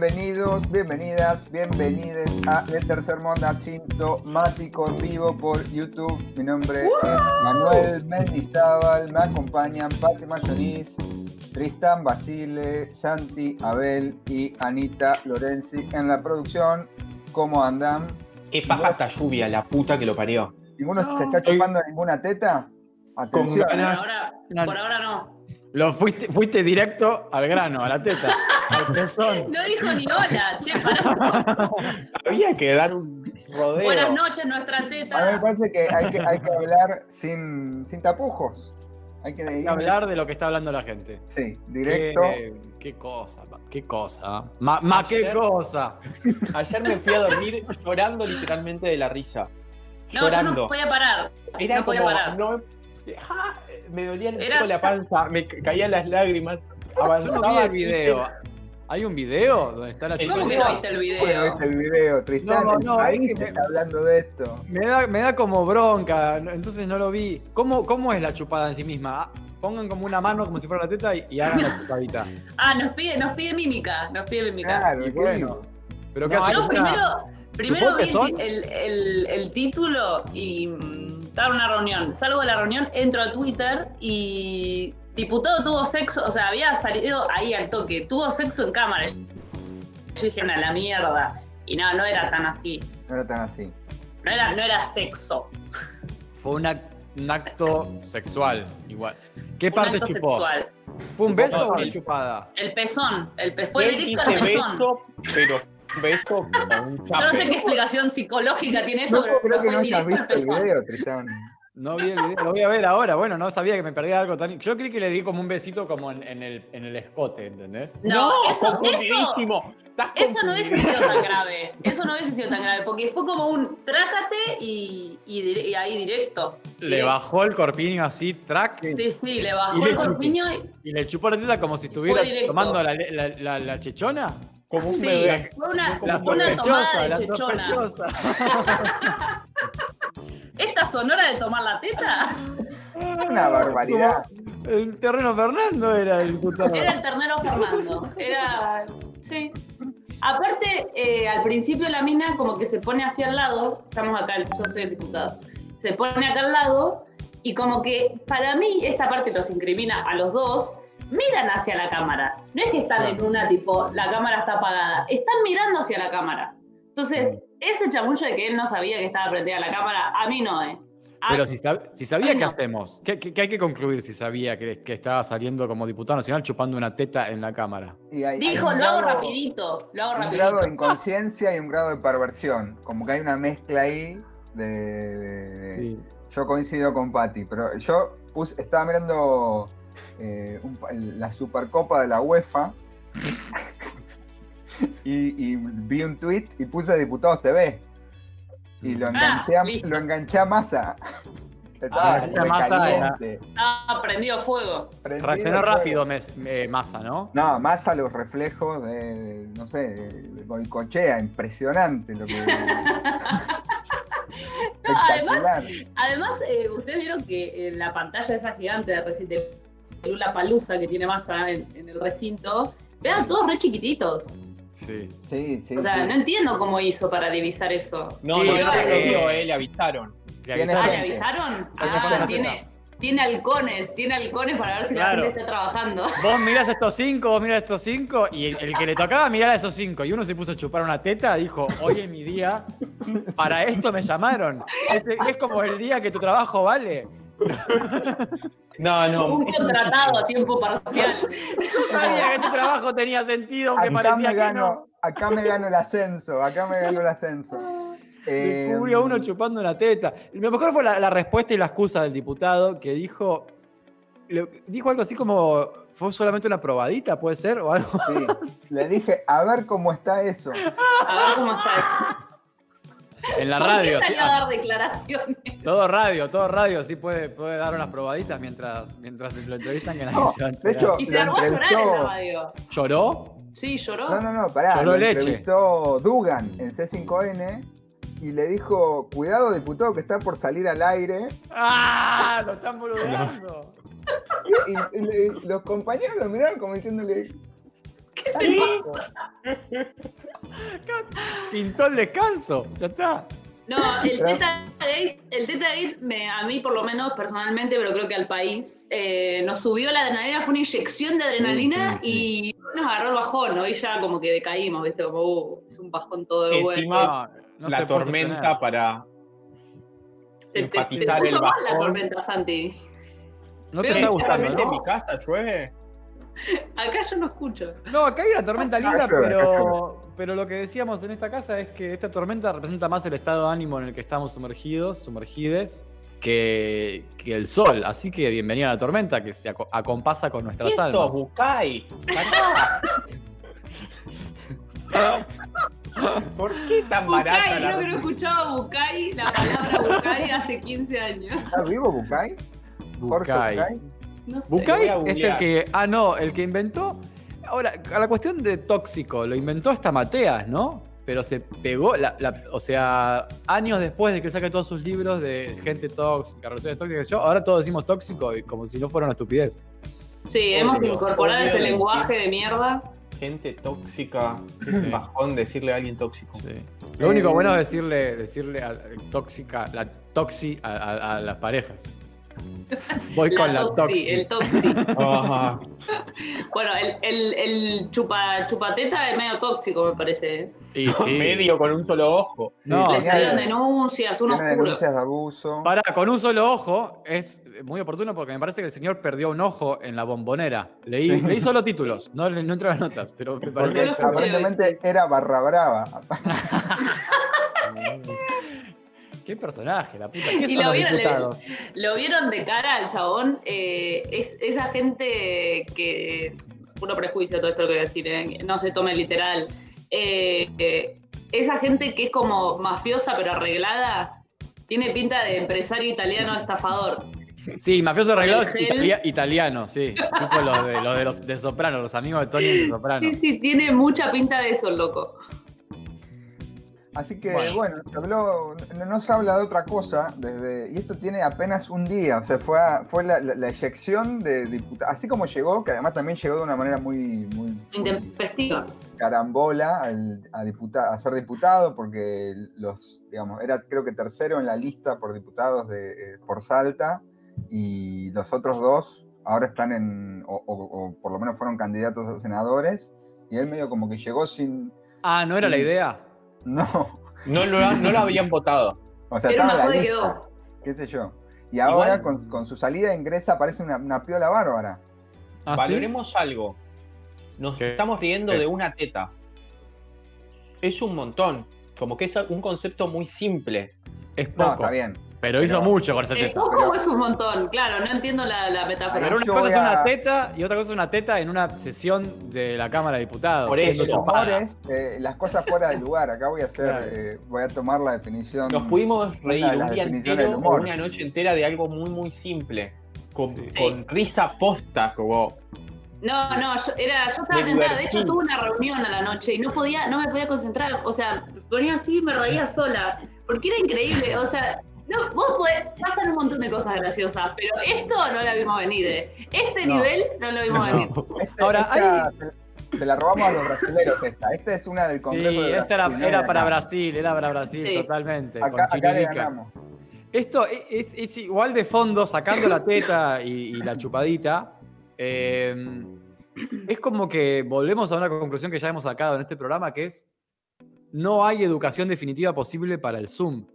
Bienvenidos, bienvenidas, bienvenides a El Tercer Mundo Asintomático en vivo por YouTube. Mi nombre es Manuel Mendizábal, me acompañan Pati Mayonis, Tristan Basile, Santi Abel y Anita Lorenzi en la producción. ¿Cómo andan? Qué paja esta lluvia, la puta que lo parió. ¿Ninguno se está chupando ninguna teta? Atención. Con Por ganas. ahora, No. por ahora no. Lo fuiste, fuiste directo al grano, a la teta, al pezón. No dijo ni hola, che, pará. Había que dar un rodeo. Buenas noches, nuestra A mí me teta. parece que hay que, hay que hablar sin, sin tapujos. Hay que, Hay que hablar de lo que está hablando la gente. Sí, directo. Qué, qué cosa, qué cosa. Ma, ma, qué cosa. Ayer me fui a dormir llorando literalmente de la risa. No, yo llorando. no podía parar. Era no podía como, parar. no, ah, me dolía el Era- la panza, me ca- caían las lágrimas. Yo no vi el video. ¿Hay un video donde está la El ¿Cómo que no viste el Bueno, video? viste el video, Tristán. No, no, ahí es que se me- está hablando de esto. Me da, me da como bronca, entonces no lo vi. ¿Cómo, ¿Cómo es la chupada en sí misma? Ah, Pongan como una mano como si fuera la teta y, y hagan la chupadita. Ah, nos pide, nos pide mímica. Nos pide mímica. Claro, Y ¿qué bueno. Pero ¿qué No, hace? Yo Una- primero, primero ¿Chupó vi el- el título y mm, estaba en una reunión. Salgo de la reunión, entro a Twitter y diputado tuvo sexo, o sea, había salido ahí al toque, tuvo sexo en cámara. Yo dije, a la mierda. Y no, no era tan así. No era tan así. No era, no era sexo. Fue un, un acto sexual, igual. ¿Qué un parte acto chupó? sexual. ¿Fue un beso o una chupada? El pezón. El pe fue directo al pezón. beso, pero beso con un Yo no sé chape. qué explicación psicológica tiene eso, No pero creo que no hayas visto el video, Tristán. No vi el video, lo voy a ver ahora. Bueno, no sabía que me perdía algo tan. Yo creí que le di como un besito como en, en el, en el escote, ¿entendés? No, eso, eso. Estás eso no hubiese sido tan grave. Eso no hubiese sido tan grave, porque fue como un trácate y, y, ahí directo. Le bajó el corpiño así, track, Sí, sí, le bajó le el corpiño y y le chupó la teta como si estuviera tomando la, la, la- la chechona. Como un sí, bebé. fue una, La una tomada de chechona. ¿Esta sonora de tomar la teta? Una barbaridad. El terreno Fernando era el diputado. Era el ternero Fernando. Era. Sí. Aparte, eh, al principio la mina como que se pone hacia al lado. Estamos acá, yo soy el diputado. Se pone acá al lado y como que para mí esta parte los incrimina a los dos. Miran hacia la cámara. No es que están en una tipo, la cámara está apagada. Están mirando hacia la cámara. Entonces, ese chamullo de que él no sabía que estaba prendida la cámara, a mí no, ¿eh? A- Pero si, sab- si sabía, ¿qué no. hacemos? ¿Qué, qué- qué hay que concluir si sabía que, que estaba saliendo como diputado nacional chupando una teta en la cámara? Y hay- hay Dijo, un lo hago rapidito, lo hago Un rapidito. grado de inconsciencia y un grado de perversión. Como que hay una mezcla ahí de. de- de- Yo coincido con Patti, pero yo puse, estaba mirando eh, un la Supercopa de la UEFA y, y vi un tweet y puse Diputados TV. Y lo enganché, a, listo. lo enganché a Massa. Estaba Ah, esta Massa recaliente, Ah, prendido fuego. prendido Reaccionó fuego. rápido mes- eh, Massa, ¿no? No, Massa los reflejos de, no sé, de, Goicochea, impresionante lo que. No, además, además eh, ustedes vieron que en la pantalla esa gigante de de Lula Palusa que tiene masa en, en el recinto, vean todos re chiquititos. Sí. Sí, sí. O sea, sí. no entiendo cómo hizo para divisar eso. No, Sí, no, no se lo eh, vio, eh, le avisaron. Le Tiene Ah, avisaron. ¿le avisaron? Ah, tiene, tiene halcones, tiene halcones para ver si Claro. la gente está trabajando. Vos mirás estos cinco, vos mirás estos cinco, y el, el que le tocaba mirar a esos cinco, y uno se puso a chupar una teta, dijo, hoy es mi día, para esto me llamaron. Es, es como el día que tu trabajo vale. No, no. Un contratado a tiempo parcial. Sabía que tu trabajo tenía sentido, aunque Acá parecía me, que no. acá me gano el ascenso, acá me gano el ascenso. Eh, Descubrió a uno chupando una teta. Lo mejor fue la, la respuesta y la excusa del diputado que dijo. le- dijo algo así como. ¿Fue solamente una probadita, puede ser? O algo. sí, le dije, a ver cómo está eso. A ver cómo está eso. En la ¿Por qué radio. salió a dar declaraciones? Todo radio, todo radio, sí puede, puede dar unas probaditas mientras, mientras lo entrevistan que nadie No, se va a de hecho, Y se armó a llorar en la radio. ¿Lloró? Sí, lloró. No, no, no, pará. Lloró lo leche. entrevistó Dugan en C5N y le dijo, cuidado diputado que está por salir al aire. ¡Ah! Lo están boludeando. Y, y- y le- los compañeros lo miraron como diciéndole, ¿Qué te pasa? Pintó el descanso. Ya está. No, el Teta Gate, el Teta Gate me, a mí por lo menos personalmente, pero creo que al país, eh, nos subió la adrenalina, fue una inyección de adrenalina Sí, y nos agarró el bajón, ¿no? Y ya como que decaímos, ¿viste? Como, uh, es un bajón todo de vuelta. Encima, No, no la tormenta para Te, te, te enfatizar el mal la bajón. tormenta, Santi. No te está gustando, ¿Realmente en mi ¿no? casa llueve? Acá yo no escucho. No, acá hay una tormenta linda, llueve, acá pero, pero lo que decíamos en esta casa es que esta tormenta representa más el estado de ánimo en el que estamos sumergidos, sumergides, que, que el sol. Así que bienvenida a la tormenta que se aco- acompasa con nuestras Eso, almas. Bucay. Pará. ¿Por qué tan barata Bucay, la creo que no he escuchado Bucay, la palabra Bucay hace 15 años. ¿está vivo? Jorge Bucay. Bucay. No sé. A es el que. Ah, no, el que inventó. Ahora, a la cuestión de tóxico, lo inventó hasta Mateas, ¿no? Pero se pegó, la- la- o sea, años después de que saque todos sus libros de gente tóxica, relaciones tóxicas, yo, ahora todos decimos tóxico y como si no fuera una estupidez. Sí, hemos Obvio, incorporado obvio ese lenguaje de mierda. Gente tóxica. Es Sí. bajón decirle a alguien tóxico. Sí. Lo único Eh, bueno es decirle, decirle a, tóxica, la toxi a, a- a las parejas. Voy con la toxi, toxi. el toxi. Ajá. Bueno, el, el, el chupa, chupateta es medio tóxico, me parece. Y sí. Medio con un solo ojo. No, Le salieron denuncias, un Tiene oscuro. denuncias de abuso. Pará, con un solo ojo es muy oportuno porque me parece que el señor perdió un ojo en la bombonera. Leí, Sí. leí solo títulos, no, no entré a las notas, pero me parece aparentemente era barra brava. Qué personaje, la puta. ¿Qué Y lo vieron, le-? Lo vieron de cara al chabón. eh, es esa gente que. Puro prejuicio todo esto lo que voy a decir, eh, no se tome literal. Eh, eh, esa gente que es como mafiosa pero arreglada, tiene pinta de empresario italiano estafador. Sí, mafioso arreglado italia- italiano, sí. Tipo los de, los de los de Soprano, los amigos de Tony de Soprano. Sí, sí, tiene mucha pinta de eso, loco. Así que Bueno. bueno, se habló, no, no se habla de otra cosa desde y esto tiene apenas un día, o sea, fue, a- fue la, la- la eyección de diputados, así como llegó, que además también llegó de una manera muy, muy, Intempestiva. carambola al- a, diputa- a ser diputado, porque los, digamos, era creo que tercero en la lista por diputados de, eh, por Salta, y los otros dos ahora están en, o, o- o por lo menos fueron candidatos a senadores, y él medio como que llegó sin, Ah, ¿no era la idea? No, No lo, no lo habían votado. o sea, Era estaba una lista, quedó. qué sé yo. Y ahora Igual- con, con su salida ingresa parece una, una piola bárbara. ¿Ah, sí? Valoremos algo. Nos ¿Qué? estamos riendo ¿Qué? de una teta. Es un montón. Como que es un concepto muy simple. Es No, poco. está bien. Pero hizo Pero- mucho con esa El teta. poco pero- es un montón, claro, no entiendo la, la metáfora. Pero una yo cosa es una teta y otra cosa es una teta en una sesión de la Cámara de Diputados. Por siendo eso. Humores, eh, las cosas fuera de lugar. Acá voy a hacer, Claro. eh, voy a tomar la definición. Nos pudimos reír un día entero o una noche entera de algo muy, muy simple. Con, Sí. con risa posta, como. No, no, yo, era, yo estaba Me tentada. De hecho, tuve una reunión a la noche y no podía, no me podía concentrar. O sea, ponía así y me reía sola. Porque era increíble. O sea, no, vos podés, pasan un montón de cosas graciosas, pero esto no la vimos venir. eh. Este No. nivel no lo vimos venir. Este- Ahora, esta te, te la robamos a los brasileños esta. Esta es una del Congreso Sí, de esta era, Brasil, no era de para. Brasil, era para Brasil, Sí. totalmente. Acá, con acá le Chiririca. ganamos. Esto e, es, es igual de fondo, sacando la teta y, y la chupadita. eh, es como que volvemos a una conclusión que ya hemos sacado en este programa, que es no hay educación definitiva posible para el Zoom.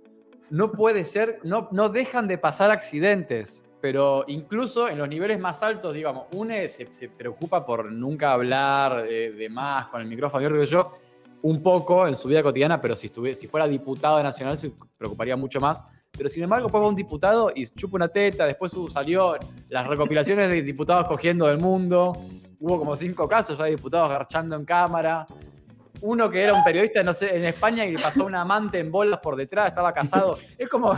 No puede ser, no, no dejan de pasar accidentes, pero incluso en los niveles más altos, digamos, UNE se, se preocupa por nunca hablar de más con el micrófono abierto que yo, un poco en su vida cotidiana, pero si, estuviera, si fuera diputado nacional se preocuparía mucho más. Pero sin embargo, después va un diputado y chupa una teta, después salió las recopilaciones de diputados cogiendo del mundo, hubo como cinco casos ya de diputados garchando en cámara. Uno que era un periodista, no sé, en España y le pasó un amante en bolas por detrás, estaba casado. Es como.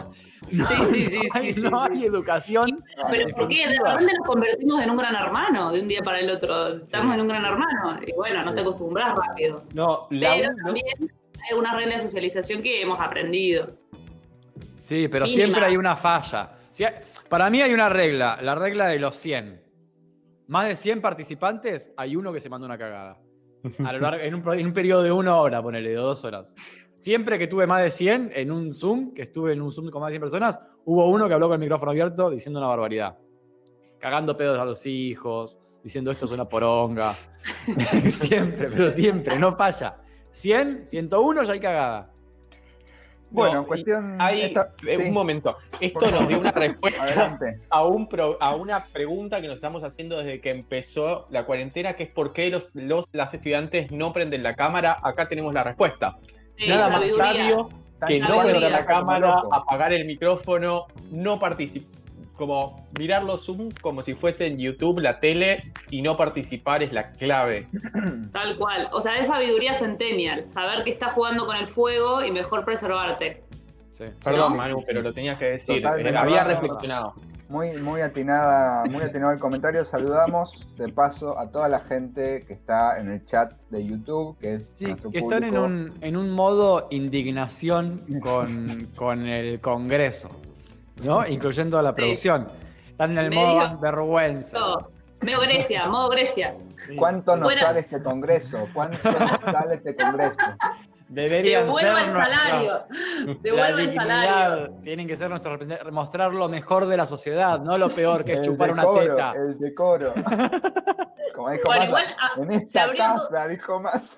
No, Sí, sí, sí, no hay, sí, sí, no sí. hay educación. Pero ¿por qué? De repente nos convertimos en un gran hermano de un día para el otro. Estamos en un gran hermano. Y bueno, no te acostumbras rápido. No, la Pero también hay algunas reglas de socialización que hemos aprendido. Sí, pero Mínima. siempre hay una falla. Si hay- para mí hay una regla, la regla de los 100. Más de 100 participantes, hay uno que se mandó una cagada. A lo largo- en, un, en un periodo de una hora, ponele, de dos horas. Siempre que tuve más de 100 en un Zoom, que estuve en un Zoom con más de 100 personas, hubo uno que habló con el micrófono abierto diciendo una barbaridad. Cagando pedos a los hijos, diciendo esto es una poronga. siempre, pero siempre, no falla. 100, 101 ya hay cagada. Bueno, No, cuestión. Hay, esta- eh, sí, un momento. Esto nos dio una respuesta Adelante. a, un pro- a una pregunta que nos estamos haciendo desde que empezó la cuarentena, que es por qué los, los, las estudiantes no prenden la cámara. Acá tenemos la respuesta. Sí, Nada más sabio que no prender la cámara, apagar el micrófono, no participar, como mirar los Zoom como si fuese en YouTube, la tele, y no participar es la clave. Tal cual. O sea, es sabiduría centennial. Saber que estás jugando con el fuego y mejor preservarte. Sí. Perdón, ¿No? Manu, pero lo tenía que decir. Totalmente. Había reflexionado. Muy, muy atinada, muy atinado el comentario. Saludamos de paso a toda la gente que está en el chat de YouTube, que es Sí, nuestro que están en un, en un modo indignación con, con el Congreso, ¿no? Incluyendo a la Sí. producción. Están en el Medio- modo vergüenza. Todo. Medio Grecia, modo Grecia. Sí. ¿Cuánto nos Fuera- sale este congreso? ¿Cuánto nos sale este congreso? Deberían Devuelva ser el salario. la Devuelva el salario. dignidad. Tienen que ser nuestros representantes, mostrar lo mejor de la sociedad, no lo peor que es chupar una decoro, teta. El decoro. Como dijo Bueno, Massa, igual, ah, en se esta abrió casa, dijo más.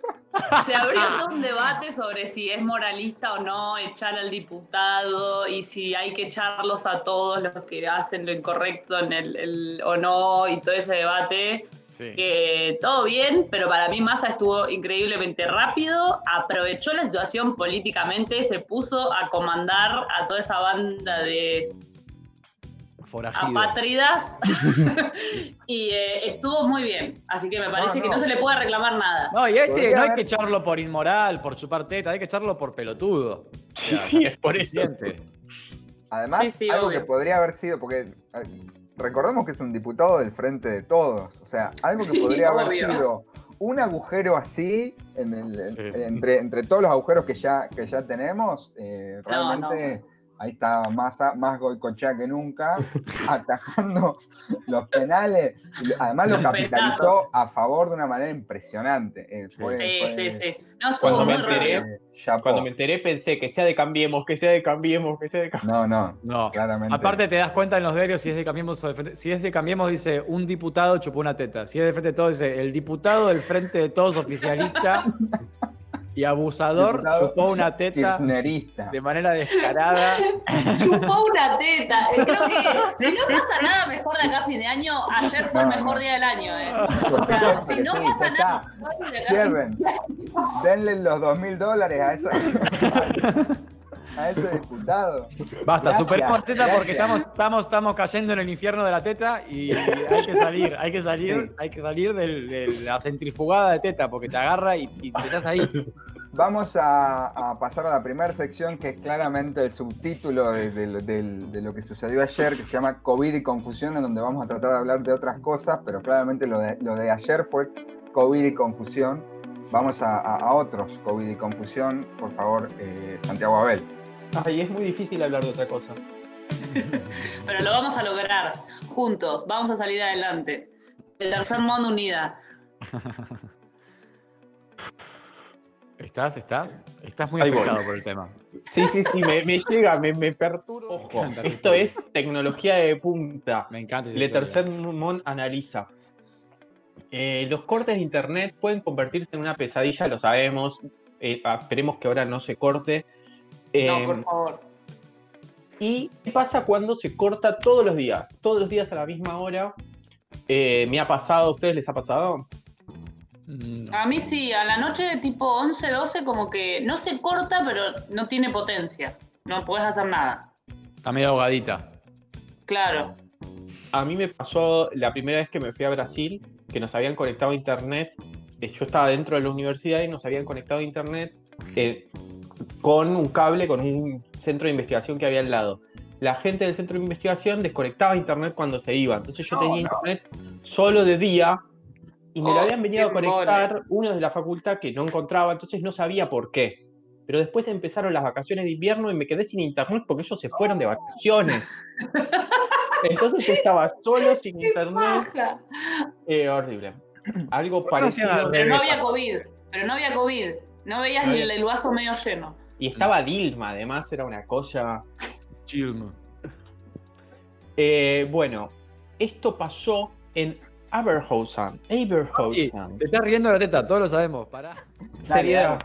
Se abrió todo un debate sobre si es moralista o no echar al diputado y si hay que echarlos a todos los que hacen lo incorrecto en el, el- o no y todo ese debate. Sí. Que todo bien, pero para mí Massa estuvo increíblemente rápido, aprovechó la situación políticamente, se puso a comandar a toda esa banda de Forajido. apátridas y eh, estuvo muy bien. Así que me parece No, que no. se le puede reclamar nada. No, y a este no hay que echarlo por inmoral, por chupar teta, hay que echarlo por pelotudo. O Sí, sea, sí, es por eso. Además, Sí, sí, algo obvio. que podría haber sido, porque eh, recordemos que es un diputado del frente de todos. O sea, algo que Sí, podría haber obvio. sido un agujero así en el- en- Sí. entre, entre todos los agujeros que ya, que ya tenemos, eh, No, realmente ahí está más, más Goicochea que nunca, atajando los penales. Además lo capitalizó a favor de una manera impresionante. eh, fue- Sí, fue, sí, sí. No, Cuando me enteré- eh. Cuando me enteré pensé que sea de Cambiemos, que sea de Cambiemos, que sea de Cambiemos. No, no, No. claramente. Aparte te das cuenta en los diarios si es de Cambiemos o de Frente. Si es de Cambiemos dice un diputado chupó una teta. Si es de Frente de Todos dice el diputado del Frente de Todos oficialista y abusador Diputado chupó una teta de manera descarada. Chupó una teta. Eh, Creo que si no pasa nada mejor de acá a fin de año, ayer fue el mejor no. día del año. Eh. O sea, si no sí, pasa nada mejor de acá a fin de Cierren. Denle los dos mil dólares a, esa, a ese diputado. Basta, superemos teta porque estamos, estamos, estamos cayendo en el infierno de la teta y hay que salir, hay que salir, Sí. hay que salir de la centrifugada de teta porque te agarra y, y empezás ahí. Vamos a, a pasar a la primera sección que es claramente el subtítulo de, de- de- de lo que sucedió ayer, que se llama COVID y confusión, en donde vamos a tratar de hablar de otras cosas, pero claramente lo de, lo de ayer fue COVID y confusión. Vamos a, a- a otros COVID y confusión, por favor, eh, Santiago Abel. Ay, es muy difícil hablar de otra cosa. Pero lo vamos a lograr juntos. Vamos a salir adelante. El tercer mundo unida. ¿Estás? ¿Estás? Estás muy Ahí voy. afectado por el tema. Sí, sí, sí, me, me llega, me, me perturba. Ojo, encanta esto es tecnología de punta. Me encanta. Le. Tercer Mon analiza. Eh, los cortes de internet pueden convertirse en una pesadilla, lo sabemos. Eh, ah, esperemos que ahora no se corte. Eh, No, por favor. ¿Y qué pasa cuando se corta todos los días? Todos los días a la misma hora. Eh, me ha pasado, ¿a ustedes les ha pasado? A mí sí, a la noche tipo 11, 12 como que no se corta, pero no tiene potencia. No puedes hacer nada. Está medio ahogadita. Claro. A mí me pasó la primera vez que me fui a Brasil, que nos habían conectado a internet eh, yo estaba dentro de la universidad y nos habían conectado a internet eh, con un cable, con un centro de investigación que había al lado. La gente del centro de investigación desconectaba internet cuando se iba. Entonces yo No, tenía no. internet solo de día y me lo Oh, habían venido a conectar uno de la facultad que no encontraba, entonces no sabía por qué. Pero después empezaron las vacaciones de invierno y me quedé sin internet porque ellos se fueron de vacaciones. Entonces estaba solo, sin ¡Qué internet, eh, horrible. Algo ¿Por qué no hacían parecido. Pero no había COVID. Pero no había COVID. No veías No había- el, el vaso medio lleno. Y estaba Dilma, además, era una cosa. Chilma. Eh, bueno, esto pasó en Aberhausen. Sí, Aberhausen. te estás riendo la teta, todos lo sabemos. Pará. Seriedad.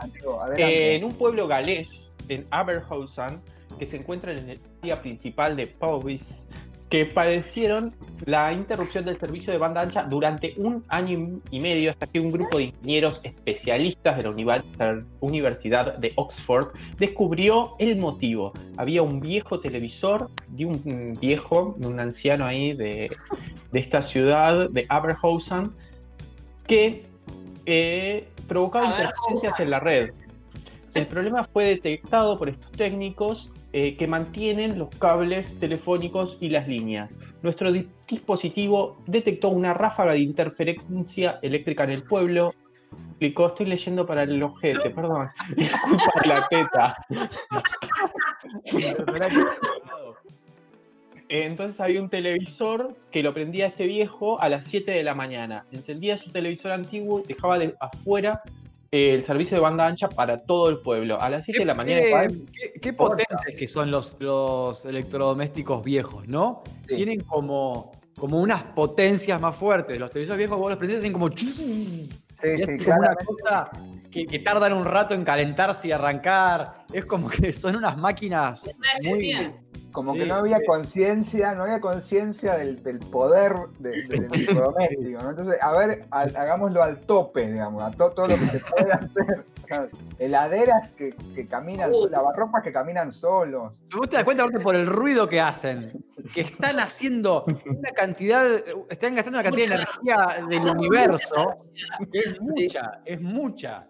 Eh, en un pueblo galés, en Aberhausen, que se encuentra en el día principal de Powys, que padecieron la interrupción del servicio de banda ancha durante un año y medio hasta que un grupo de ingenieros especialistas de la Universidad de Oxford descubrió el motivo. Había un viejo televisor de un viejo, de un anciano ahí de, de esta ciudad de Aberhausen, que eh, provocaba interferencias en la red. El problema fue detectado por estos técnicos eh, que mantienen los cables telefónicos y las líneas. Nuestro di- dispositivo detectó una ráfaga de interferencia eléctrica en el pueblo. Explicó, estoy leyendo para el ojete, perdón. Disculpa la teta. Entonces había un televisor que lo prendía este viejo a las 7 de la mañana. Encendía su televisor antiguo y dejaba de afuera el servicio de banda ancha para todo el pueblo. A las 7 de la mañana. qué, qué- qué potentes que son los, los electrodomésticos viejos, ¿no? Sí. Tienen como, como unas potencias más fuertes. Los televisores viejos, vos los prendés hacen como... y Sí, es sí, como una cosa que, que tardan un rato en calentarse y arrancar. Es como que son unas máquinas muy... F100. Como Sí, que no había conciencia, no había conciencia del, del poder de- del electrodoméstico, ¿no? Entonces, a ver, hagámoslo al tope, digamos, a to- todo lo que se puede hacer. Heladeras que, que caminan, Uh. lavarropas que caminan solos. Vos te das cuenta aparte, por el ruido que hacen, que están haciendo una cantidad, están gastando una cantidad de energía del universo, es Sí. mucha, es mucha.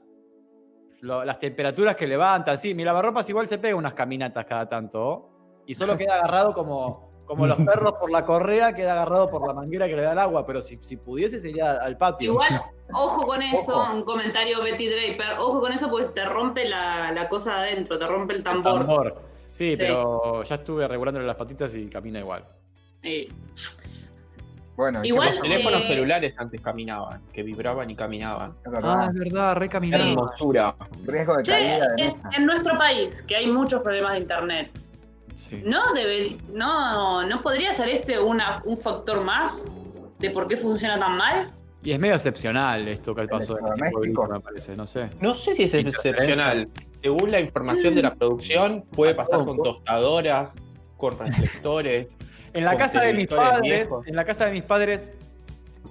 Lo- las temperaturas que levantan, sí, mi lavarropas igual se pega unas caminatas cada tanto, y solo queda agarrado como, como los perros por la correa, queda agarrado por la manguera que le da el agua, pero si, si pudiese sería al patio. Igual, ojo con eso, Ojo. un comentario Betty Draper. Ojo con eso porque te rompe la, la cosa adentro, te rompe el tambor. Tambor. Sí, Sí. pero ya estuve regulándole las patitas y camina igual. Sí. Bueno, ¿qué Igual- Los teléfonos Eh, celulares antes caminaban, que vibraban y caminaban. Es verdad, verdad, Qué recaminaba. hermosura. riesgo de Che, caída de en, mesa. en nuestro país, que hay muchos problemas de internet, Sí. ¿no, debe, no, ¿no podría ser este una, un factor más de por qué funciona tan mal? Y es medio excepcional esto que pasó en este Electrodoméstico. pueblito, me parece, no sé. No sé si es excepcional. Según la información de la producción, puede pasar con tostadoras, con reflectores. En la casa de mis padres, viejos. en la casa de mis padres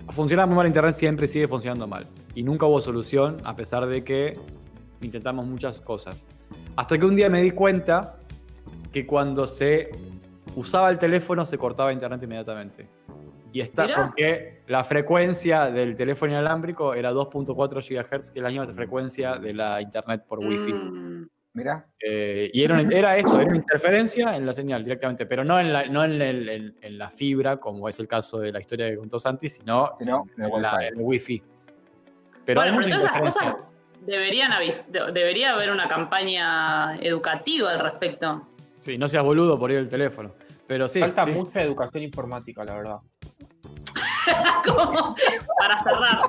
funciona muy mal internet, siempre sigue funcionando mal. Y nunca hubo solución, a pesar de que intentamos muchas cosas. Hasta que un día me di cuenta que cuando se usaba el teléfono se cortaba internet inmediatamente. Y está Mirá. porque la frecuencia del teléfono inalámbrico era 2.4 GHz, que es la misma frecuencia de la internet por Wi-Fi. Mm, Mirá, Eh, y era, una- era eso, era una interferencia en la señal directamente, pero no en la, no en, el- en- en la fibra, como es el caso de la historia que contó Santi, sino en el en, la- Wi-Fi. en el wifi. Pero hay bueno, pero esas cosas deberían avis- debería haber una campaña educativa al respecto. Sí, no seas boludo por ir el teléfono. Pero sí, Falta sí. mucha educación informática, la verdad. Como para cerrar.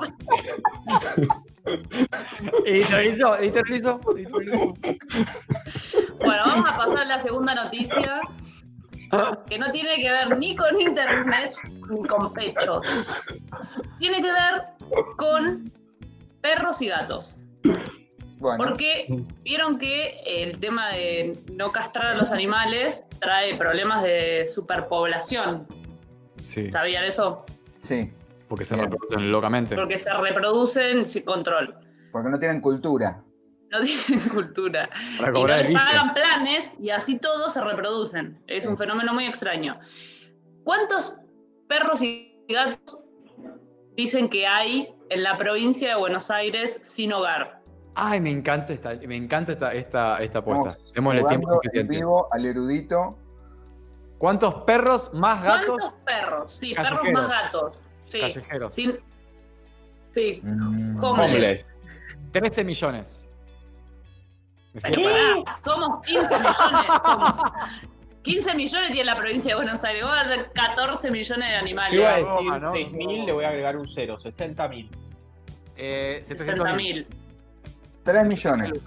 Editorializó, editorializó. Bueno, vamos a pasar a la segunda noticia, que no tiene que ver ni con internet ni con pechos. Tiene que ver con perros y gatos. Bueno, Porque vieron que el tema de no castrar a los animales trae problemas de superpoblación. Sí, ¿Sabían eso? sí, porque se Bien. reproducen locamente. Porque se reproducen sin control. porque no tienen cultura. No tienen cultura. Para Y no cobrar el les pagan planes y así todos se reproducen. Es un fenómeno muy extraño. ¿Cuántos perros y gatos dicen que hay en la provincia de Buenos Aires sin hogar. Ay, me encanta esta, me encanta esta, esta, esta apuesta. Estamos Démosle tiempo jugando en suficiente. vivo al erudito. ¿Cuántos perros más gatos ¿Cuántos perros? Sí, perros Callejeros. más gatos. Sí. callejeros? Sin... Sí, Mm, homeless. Homeless. 13 millones. Pero pará, somos 15 millones. Somos. 15 millones tiene la provincia de Buenos Aires. Vamos a hacer 14 millones de animales. Yo iba a decir ¿no? 6.000, le voy a agregar un 0, 60.000. Eh, 700 60 mil. mil. 3 millones.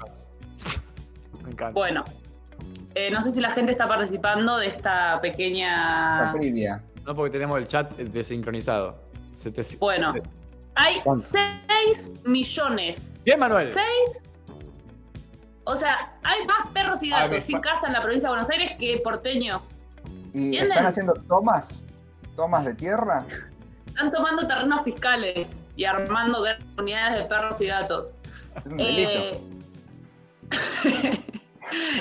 Me encanta. Bueno, eh, no sé si la gente está participando de esta pequeña. trivia. No porque tenemos el chat desincronizado. 700. Bueno, hay ¿Cuánto? 6 millones. Bien, Manuel. 6. O sea, hay más perros y A gatos ver, sin casa en la provincia de Buenos Aires que porteños. ¿Y ¿Entienden? están haciendo tomas? ¿Tomas de tierra? Están tomando terrenos fiscales y armando grandes unidades de perros y gatos. Es un delito. Eh,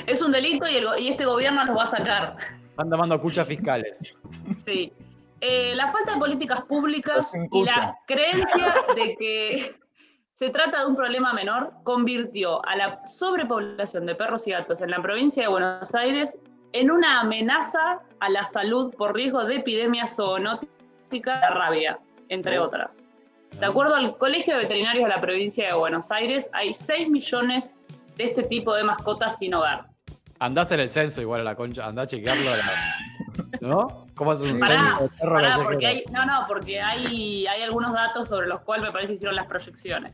es un delito y, el go- y este gobierno los va a sacar. Están tomando cuchas fiscales. Sí. Eh, la falta de políticas públicas y la creencia de que se trata de un problema menor convirtió a la sobrepoblación de perros y gatos en la provincia de Buenos Aires en una amenaza a la salud por riesgo de epidemias zoonóticas de rabia, entre otras. De acuerdo al Colegio de Veterinarios de la provincia de Buenos Aires, hay 6 millones de este tipo de mascotas sin hogar. Andá a hacer el censo igual a la concha. Andá a chequearlo. a la- ¿No? ¿Cómo haces un Pará, censo de perro Pará, callejero? porque hay, no, no, porque hay, hay algunos datos sobre los cuales me parece que hicieron las proyecciones.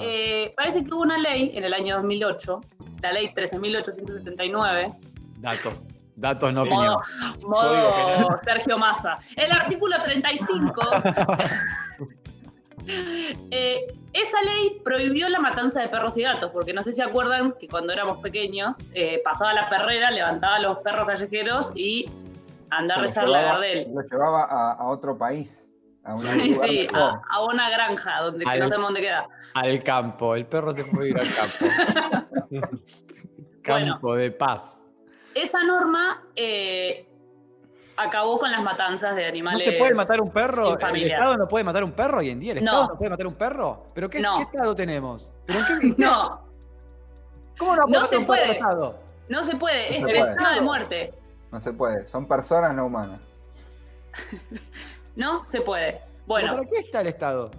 Eh, parece que hubo una ley en el año 2008, la ley 13.879, Datos. Datos, no opinión. modo, modo Sergio Massa. El artículo 35, eh, esa ley prohibió la matanza de perros y gatos, porque no sé si se acuerdan que cuando éramos pequeños, eh, pasaba la perrera, levantaba a los perros callejeros y andaba a Lo rezarle a llevaba- Gardel. Lo llevaba a, a otro país. A un Sí, sí, a, a una granja donde que no sabemos dónde queda. Al campo. El perro se fue a ir al campo. campo de paz. Esa norma eh, acabó con las matanzas de ¿No animales. se puede matar un perro? ¿El. Estado no puede matar un perro hoy en día? ¿El No. Estado no puede matar un perro? ¿Pero qué, No. qué Estado tenemos? ¿Pero en qué, No, ¿Cómo no, No se un puede. Estado? no se puede. No es se pena puede. de muerte. No se puede. Son personas no humanas. No se puede. ¿Pero Bueno, ¿Para qué está el Estado?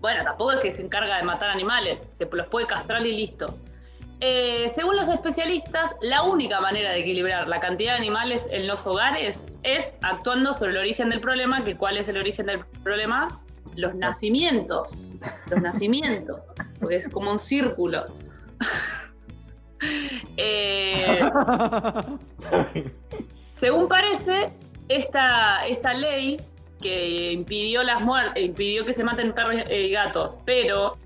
bueno, tampoco es que se encarga de matar animales. Se los puede castrar y listo. Eh, según los especialistas, la única manera de equilibrar la cantidad de animales en los hogares es actuando sobre el origen del problema, que cuál es el origen del problema, los nacimientos, los nacimientos, porque es como un círculo. Eh, según parece, esta, esta ley que impidió las muertes, impidió que se maten perros y gatos, pero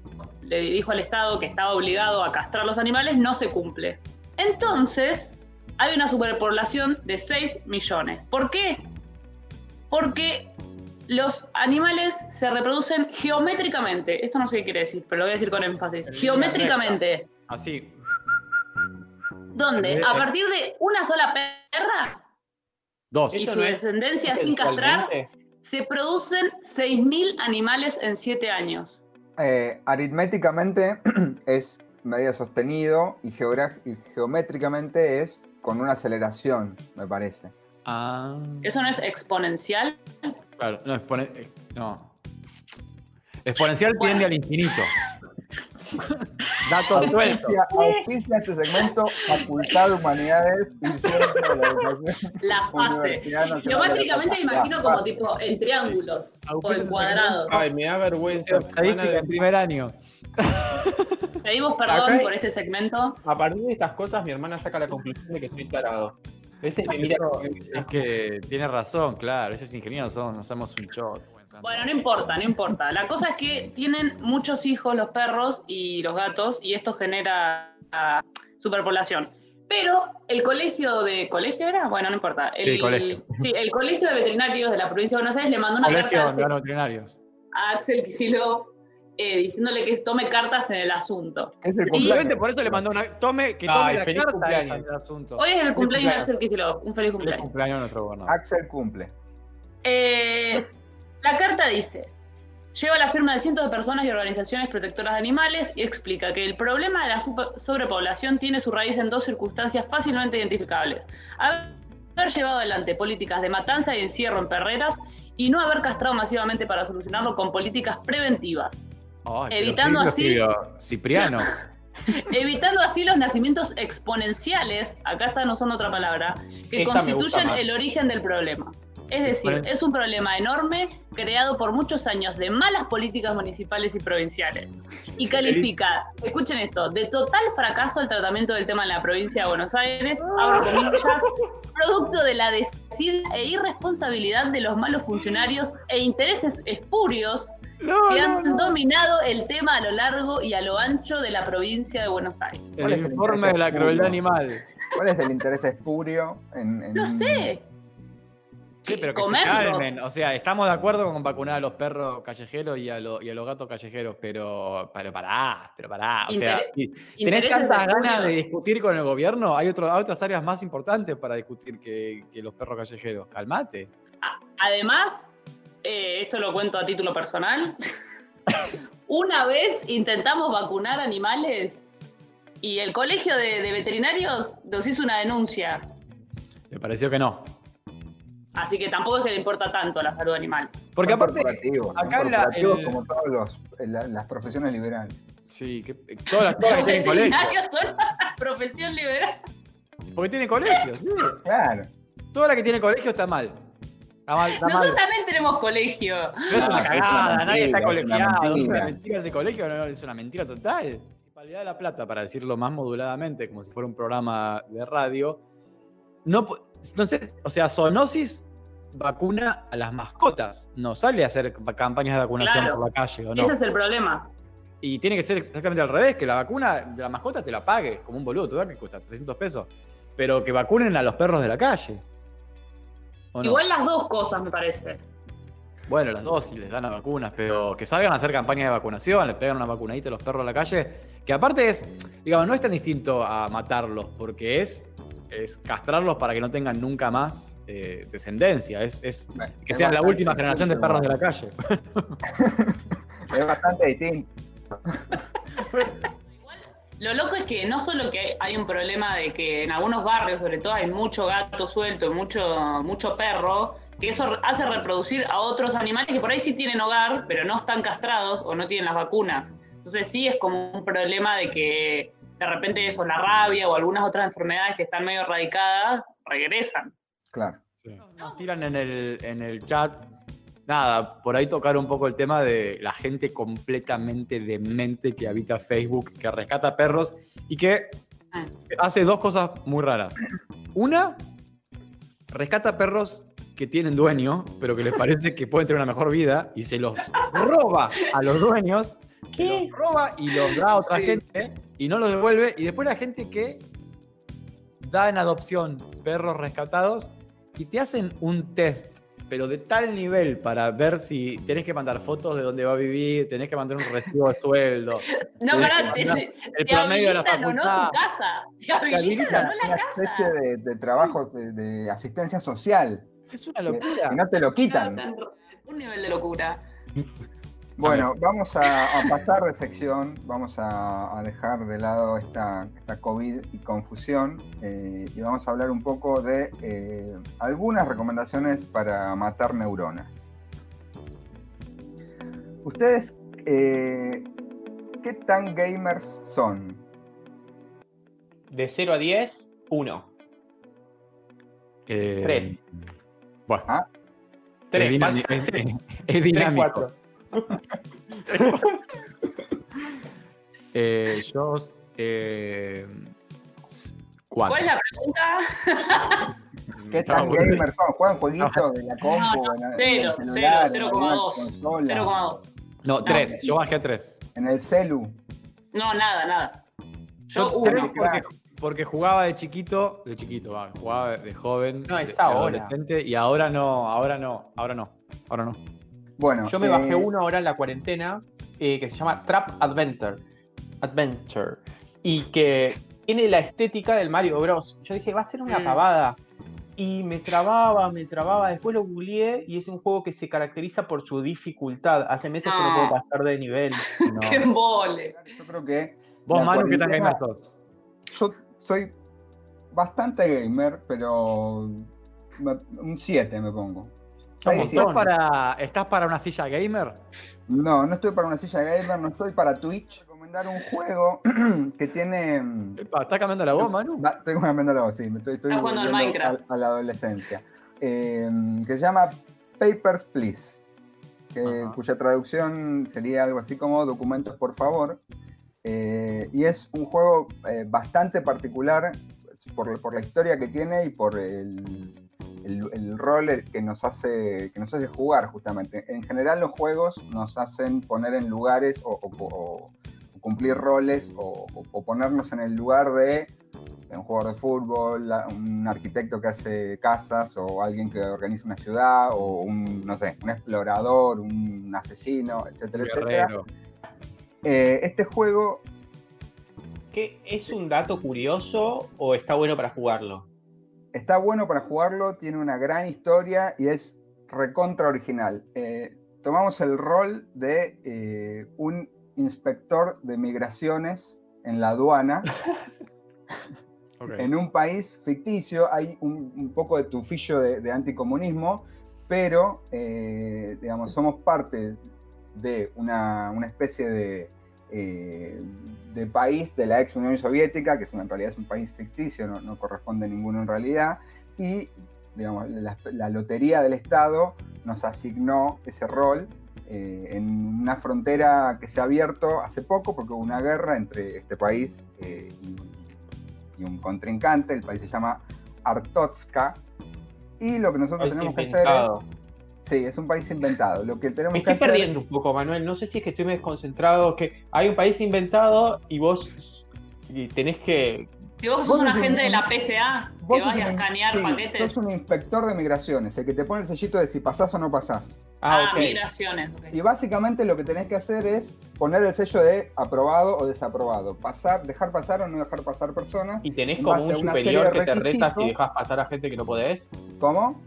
le dijo al Estado que estaba obligado a castrar los animales, no se cumple. Entonces, hay una superpoblación de 6 millones. ¿Por qué? Porque los animales se reproducen geométricamente. Esto no sé qué quiere decir, pero lo voy a decir con énfasis. Geométricamente. Así. ¿Dónde? A partir de una sola perra Dos. y Eso su no es- descendencia sin castrar, se producen 6.000 animales en 7 años. Eh, aritméticamente es medida sostenido y, y geométricamente es con una aceleración, me parece. Ah. ¿Eso no es exponencial? Claro, no, expone- eh, no. Exponencial tiende al infinito. Datos sueltos. Auspicia, auspicia este segmento Facultad de Humanidades y Ciencias de la Educación. La fase. Geométricamente me imagino como tipo en triángulos o en cuadrados. Ay, me da vergüenza. Estadística en primer año. Pedimos perdón Acá- por este segmento. A partir de estas cosas, mi hermana saca la conclusión de que soy tarado. Ese me mira Es que tiene razón, claro. Esos ingenieros son, no somos un shot. Bueno, no importa, no importa. La cosa es que tienen muchos hijos los perros y los gatos y esto genera ah, superpoblación. Pero el colegio de... ¿Colegio era? Bueno, no importa. El, Sí, colegio. sí, el colegio de veterinarios de la provincia de Buenos Aires le mandó una Colegio carta de a- veterinarios. a Axel Kicillof eh, diciéndole que tome cartas en el asunto. Es el Y- cumpleaños. Simplemente por eso le mandó una. Tome, que tome Ay, la feliz carta cumpleaños. esa del asunto. Hoy es el Feliz cumpleaños de cumpleaños. Axel Kicillof. Un feliz Feliz cumpleaños. cumpleaños a nuestro gobernador. Axel cumple. Eh, la carta dice, Lleva la firma de cientos de personas y organizaciones protectoras de animales y explica que el problema de la sobrepoblación tiene su raíz en dos circunstancias fácilmente identificables. Haber llevado adelante políticas de matanza y encierro en perreras y no haber castrado masivamente para solucionarlo con políticas preventivas. Ay, Evitando así- Cipriano. evitando así los nacimientos exponenciales, acá están usando otra palabra, que Esta constituyen el origen del problema. Es decir, es un problema enorme creado por muchos años de malas políticas municipales y provinciales. Y califica, escuchen esto, de total fracaso el tratamiento del tema en la provincia de Buenos Aires, abro comillas, producto de la desidia e irresponsabilidad de los malos funcionarios e intereses espurios No, que han no. dominado el tema a lo largo y a lo ancho de la provincia de Buenos Aires. ¿Cuál es El el informe interés de la espurio? crueldad animal. ¿Cuál es el interés espurio en, en- No sé. Sí, pero que se calmen. O sea, estamos de acuerdo con vacunar a los perros callejeros y a, lo- y a los gatos callejeros, pero, pero pará, pero pará. O sea, si tenés tantas ganas de discutir con el gobierno, hay, otro, hay otras áreas más importantes para discutir que, que los perros callejeros. Calmate. Además, eh, esto lo cuento a título personal. Una vez intentamos vacunar animales y el colegio de, de veterinarios nos hizo una denuncia. Me pareció que no. Así que tampoco es que le importa tanto la salud animal. Porque aparte, acá en la- el- como todas los- la- las profesiones liberales. sí, que, todas las todas las Los que tienen colegio. veterinarios son la profesión liberal. Porque tiene colegio, sí. Claro. Toda la que tiene colegio está mal. Mal. Nosotros también tenemos colegio. Pero es una Ah, es una cagada, nadie está mentira, es una colegiado. Es una mentira. ese colegio, no, es una mentira total. Municipalidad de La Plata, para decirlo más moduladamente, como si fuera un programa de radio. No, no sé, o sea, Zoonosis vacuna a las mascotas. No sale a hacer campañas de vacunación Claro. por la calle, ¿o no? Ese es el problema. Y tiene que ser exactamente al revés, que la vacuna de la mascota te la pague, como un boludo, ¿verdad? Que cuesta 300 pesos. Pero que vacunen a los perros de la calle. Igual las dos cosas, me parece. Bueno, las dos sí les dan las vacunas, pero que salgan a hacer campañas de vacunación, le pegan una vacunadita a los perros a la calle, que aparte es, digamos, no es tan distinto a matarlos, porque es, es castrarlos para que no tengan nunca más eh, descendencia, es, es que es sean la última generación de perros de la calle. Es bastante distinto. Lo loco es que no solo que hay un problema de que en algunos barrios, sobre todo, hay mucho gato suelto y mucho, mucho perro, que eso hace reproducir a otros animales que por ahí sí tienen hogar, pero no están castrados o no tienen las vacunas. Entonces sí es como un problema de que de repente eso, la rabia o algunas otras enfermedades que están medio erradicadas, regresan. Claro. Nos tiran en el, en el chat. Nada, por ahí tocar un poco el tema de la gente completamente demente que habita Facebook, que rescata perros y que Ah. hace dos cosas muy raras. Una, rescata perros que tienen dueño, pero que les parece que pueden tener una mejor vida y se los roba a los dueños, se los roba y los da a otra Sí. gente y no los devuelve. Y después la gente que da en adopción perros rescatados y te hacen un test, pero de tal nivel para ver si tenés que mandar fotos de dónde va a vivir, tenés que mandar un recibo de sueldo, No, pará, que te, mandar te el promedio de la no facultad. tu casa. Te habilitan o no la Una casa. especie de, de trabajo de, de asistencia social. Es una Que, locura. que no te lo quitan. Tan- Un nivel de locura. Bueno, vamos a, a pasar de sección, vamos a, a dejar de lado esta, esta COVID y confusión eh, y vamos a hablar un poco de eh, algunas recomendaciones para matar neuronas. ¿Ustedes eh, qué tan gamers son? De 0 a 10, 1. Eh, Tres. Bueno, Ah, es, 3. dinámico. 4. Eh, yo. Eh. ¿Cuál es la pregunta? ¿Qué tan bueno. gamers son? ¿Juegan jueguitos de la compu? No, el- cero, cero, celular, en alguna 0,2. consola, 0,2. No, tres. Yo bajé a tres. En el celu. No, nada, nada. Yo Yo uno. porque, porque jugaba de chiquito, de chiquito, va, jugaba de joven, No, de- es de ahora. adolescente, y ahora no, ahora no, ahora no, ahora no. Bueno, Yo me eh, bajé uno ahora en la cuarentena eh, que se llama Trap Adventure. Adventure. Y que tiene la estética del Mario Bros. Yo dije, va a ser una Mm. pavada. y me trababa, me trababa. Después lo googleé y es un juego que se caracteriza por su dificultad. Hace meses que no puedo No. pasar de nivel. No. ¡Qué embole! Yo creo que Vos, Manu, ¿qué tan gamer sos? yo soy bastante gamer, pero un 7 me pongo. ¿Estás para, ¿Estás para una silla gamer? No, no estoy para una silla gamer, no estoy para Twitch. Recomendar un juego que tiene. mm, ¿Estás cambiando la voz, Manu? Va, Estoy cambiando la voz, sí, me estoy, estoy Está jugando al volviendo Minecraft. A, a la adolescencia. Eh, que se llama Papers, Please. que- cuya traducción sería algo así como Documentos, por favor. Eh, y es un juego eh, bastante particular por, por la historia que tiene y por el, el- el rol que nos, hace, que nos hace jugar, justamente. En general, los juegos nos hacen poner en lugares o, o- o- o cumplir roles o, o- o ponernos en el lugar de un jugador de fútbol, un arquitecto que hace casas, o alguien que organiza una ciudad, o un, no sé, un explorador, un asesino, etcétera, etcétera. Eh, este juego ¿Qué, ¿Es un dato curioso o está bueno para jugarlo? Está bueno para jugarlo, tiene una gran historia y es recontra original. Eh, tomamos el rol de eh, un inspector de migraciones en la aduana. En un país ficticio hay un, un poco de tufillo de, de anticomunismo, pero eh, digamos, somos parte de una, una especie de, eh, de país de la ex Unión Soviética, que es una- en realidad es un país ficticio, no, no corresponde a ninguno en realidad, y digamos, la, la lotería del Estado nos asignó ese rol eh, en una frontera que se ha abierto hace poco porque hubo una guerra entre este país eh, y, y un contrincante, el país se llama Artotska, y lo que nosotros tenemos que hacer es... Sí, es un país inventado. Lo que tenemos Me que estoy hacer... perdiendo un poco, Manuel. No sé si es que estoy medio desconcentrado, que hay un país inventado y vos y tenés que... Si vos sos Vos un sos un- agente de la PSA, que Vos sos vas a un- escanear sí, paquetes. Sos un inspector de migraciones, el que te pone el sellito de si pasás o no pasás. Ah, Ah, migraciones. Y básicamente lo que tenés que hacer es poner el sello de aprobado o desaprobado. Pasar, dejar pasar o no dejar pasar personas. Y tenés en como un superior que te reta si dejas pasar a gente que no podés. ¿Cómo?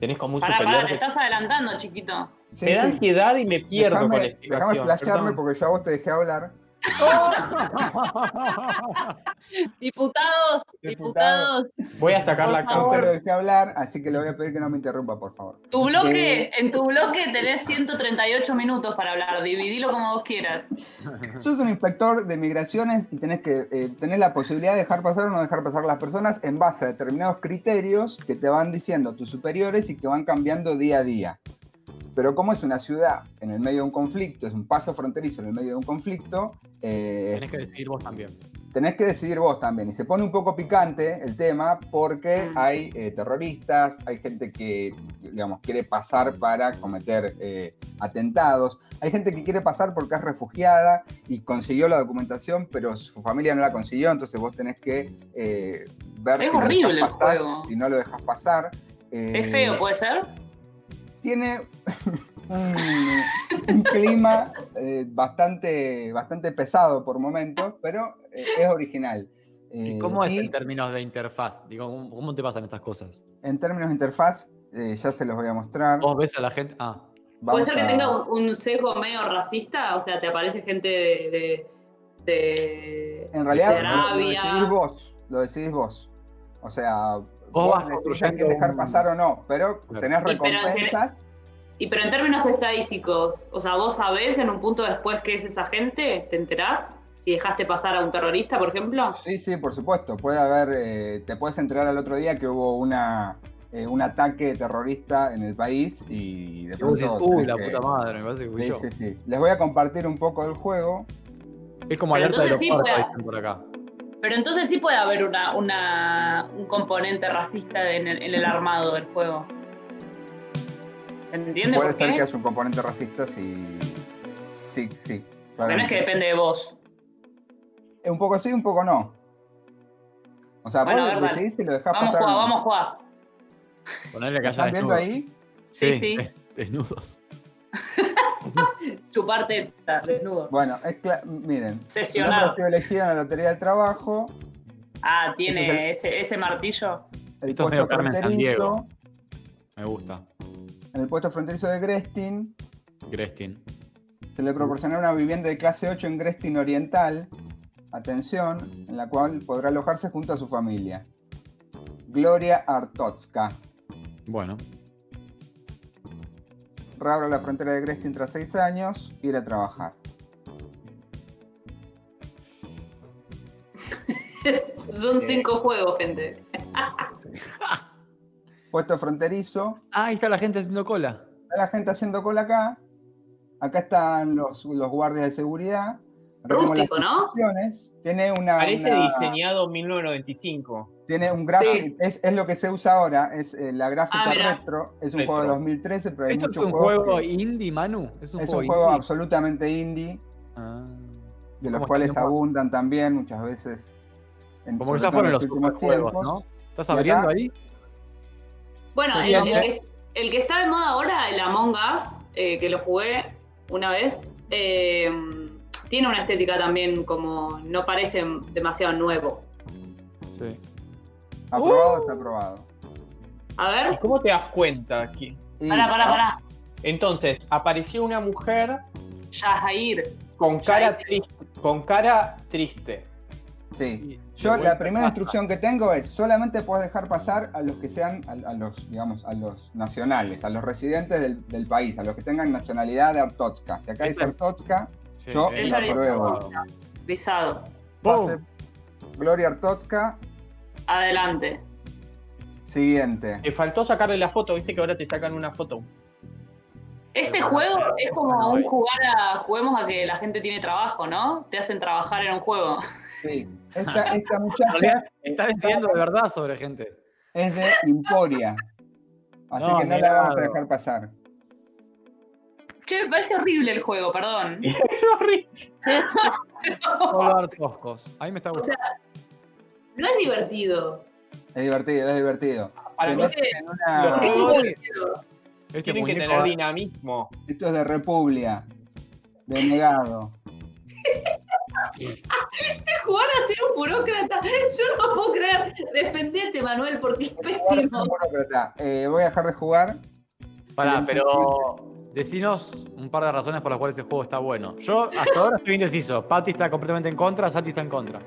Tenés como un Pará, superior pará, te estás adelantando, chiquito. Sí, me da sí. ansiedad y me pierdo con la Déjame, déjame explicación. explayarme porque yo a vos te dejé hablar. Diputados, Diputado. diputados. Voy a sacar la Por cámara. dejé hablar, así que le voy a pedir que no me interrumpa, por favor. Tu bloque, en tu bloque tenés 138 minutos para hablar, dividilo como vos quieras. Sos un inspector de migraciones y tenés que eh, tenés la posibilidad de dejar pasar o no dejar pasar a las personas en base a determinados criterios que te van diciendo tus superiores y que van cambiando día a día. Pero como es una ciudad en el medio de un conflicto, es un paso fronterizo en el medio de un conflicto, eh, Tenés que decidir vos también. tenés que decidir vos también. Y se pone un poco picante el tema porque Mm. hay eh, terroristas, hay gente que, digamos, quiere pasar para cometer eh, atentados, hay gente que quiere pasar porque es refugiada y consiguió la documentación, pero su familia no la consiguió, entonces vos tenés que eh, ver Es si lo horrible el pasar, juego. si no lo dejas pasar. Eh, Es feo, ¿puede ser? Tiene un, un clima eh, bastante, bastante pesado por momentos, pero eh, es original. ¿Y Eh, cómo es y en términos de interfaz? Digo, ¿cómo- ¿cómo te pasan estas cosas? en términos de interfaz, eh, ya se los voy a mostrar. ¿Vos ves a la gente? Ah, ¿Puede ser que a- tenga un, sesgo medio racista? O sea, te aparece gente de. de, de- En realidad, de lo, lo decidís vos. Lo decidís vos. O sea, Vos vas construyendo quién dejar un- pasar o no, pero Claro. tenés Y pero en recompensas. Y pero en términos estadísticos, o sea, vos sabés en un punto después qué es esa gente, ¿te enterás? Si dejaste pasar a un terrorista, por ejemplo. Sí, sí, por supuesto. Puede haber, eh, te puedes enterar al otro día que hubo una, eh, un ataque terrorista en el país y de y vos decís, pronto uy, tenés la que- puta madre, me parece que fui Sí, yo. sí, sí. Les voy a compartir un poco del juego. Es como Pero alerta de entonces sí, pues. dicen por acá. Pero entonces sí puede haber una, una, un componente racista en el, en el armado del juego. ¿Se entiende Puede ser que haya un componente racista si. Sí, sí. Porque no es que depende de vos. Un poco sí, un poco no. O sea, Bueno, a vos decidís si lo dejás Vamos a pasar. jugar, vamos a jugar. Ponerle que haya ¿Están viendo ahí? Sí, sí. Desnudos. Chupar tetas, desnudo. Bueno, es cla- miren. Mi Sesionar. nombre ha sido elegido en la Lotería del Trabajo. Ah, tiene Ese ese, ese martillo. el Esto es medio Carmen San fronterizo, Diego. Me gusta. en el puesto fronterizo de Grestin, Grestin. se le proporcionará una vivienda de clase 8 en Grestin Oriental, atención, en la cual podrá alojarse junto a su familia. Gloria Artotska. Bueno. Reabra la frontera de Grestin tras 6 años, ir a trabajar. Son cinco juegos, gente. Puesto fronterizo, Ah, ahí está la gente haciendo cola. Está la gente haciendo cola acá. Acá están los, los guardias de seguridad. Rústico, ¿no? instrucciones. Tiene una, Parece una- diseñado en 1995. Tiene un gráfico, Sí. es, es lo que se usa ahora, es eh, la gráfica Ah, retro. Es un Retro. juego de 2013, pero hay ¿Esto es un juegos juego que- indie, Manu? Es un es juego un juego indie. absolutamente indie, Ah. de los ¿Cómo cuales abundan también muchas veces. en- Como que ya fueron los últimos tiempos. ¿no? ¿Estás acá- abriendo ahí? Bueno, Sí, el, el acá- que, el que está de moda ahora, el Among Us, eh, que lo jugué una vez, eh, tiene una estética también como no parece demasiado nuevo. Sí. Aprobado, Uh. está aprobado. A ¿Y ver, cómo te das cuenta aquí? Y- pará, pará, pará. Entonces, apareció una mujer Yajair. con cara, triste, con cara triste. Sí. Yo la primera instrucción que tengo es solamente puedes dejar pasar a los que sean, a, a los, digamos, a los nacionales, a los residentes del, del país, a los que tengan nacionalidad de Artotska. Si acá dice Artotska, Sí, Yo dice- apruebo. Visado. pase Gloria Artotska, Adelante. siguiente. Te faltó sacarle la foto, viste que ahora te sacan una foto. Este juego es como un jugar a. Juguemos a que la gente tiene trabajo, ¿no? Te hacen trabajar en un juego. Sí. Esta, muchacha está diciendo de verdad sobre gente. es de Emporia. Así No, que no la vamos a dejar pasar. Che, me parece horrible el juego, perdón. Es horrible. Toscos. A mí me está O gustando. sea, no es divertido. Es divertido, es divertido. Para mí una- los Es divertido. Este tienen que tener va- dinamismo. Esto es de Repuglia, de Negado. Jugar a ser un burócrata. Yo no puedo creer. Defendete, Manuel, porque es pésimo. Eh, voy a dejar de jugar. Pará, pero decinos un par de razones por las cuales ese juego está bueno. Yo hasta ahora estoy indeciso. Patty está completamente en contra, Sati está en contra.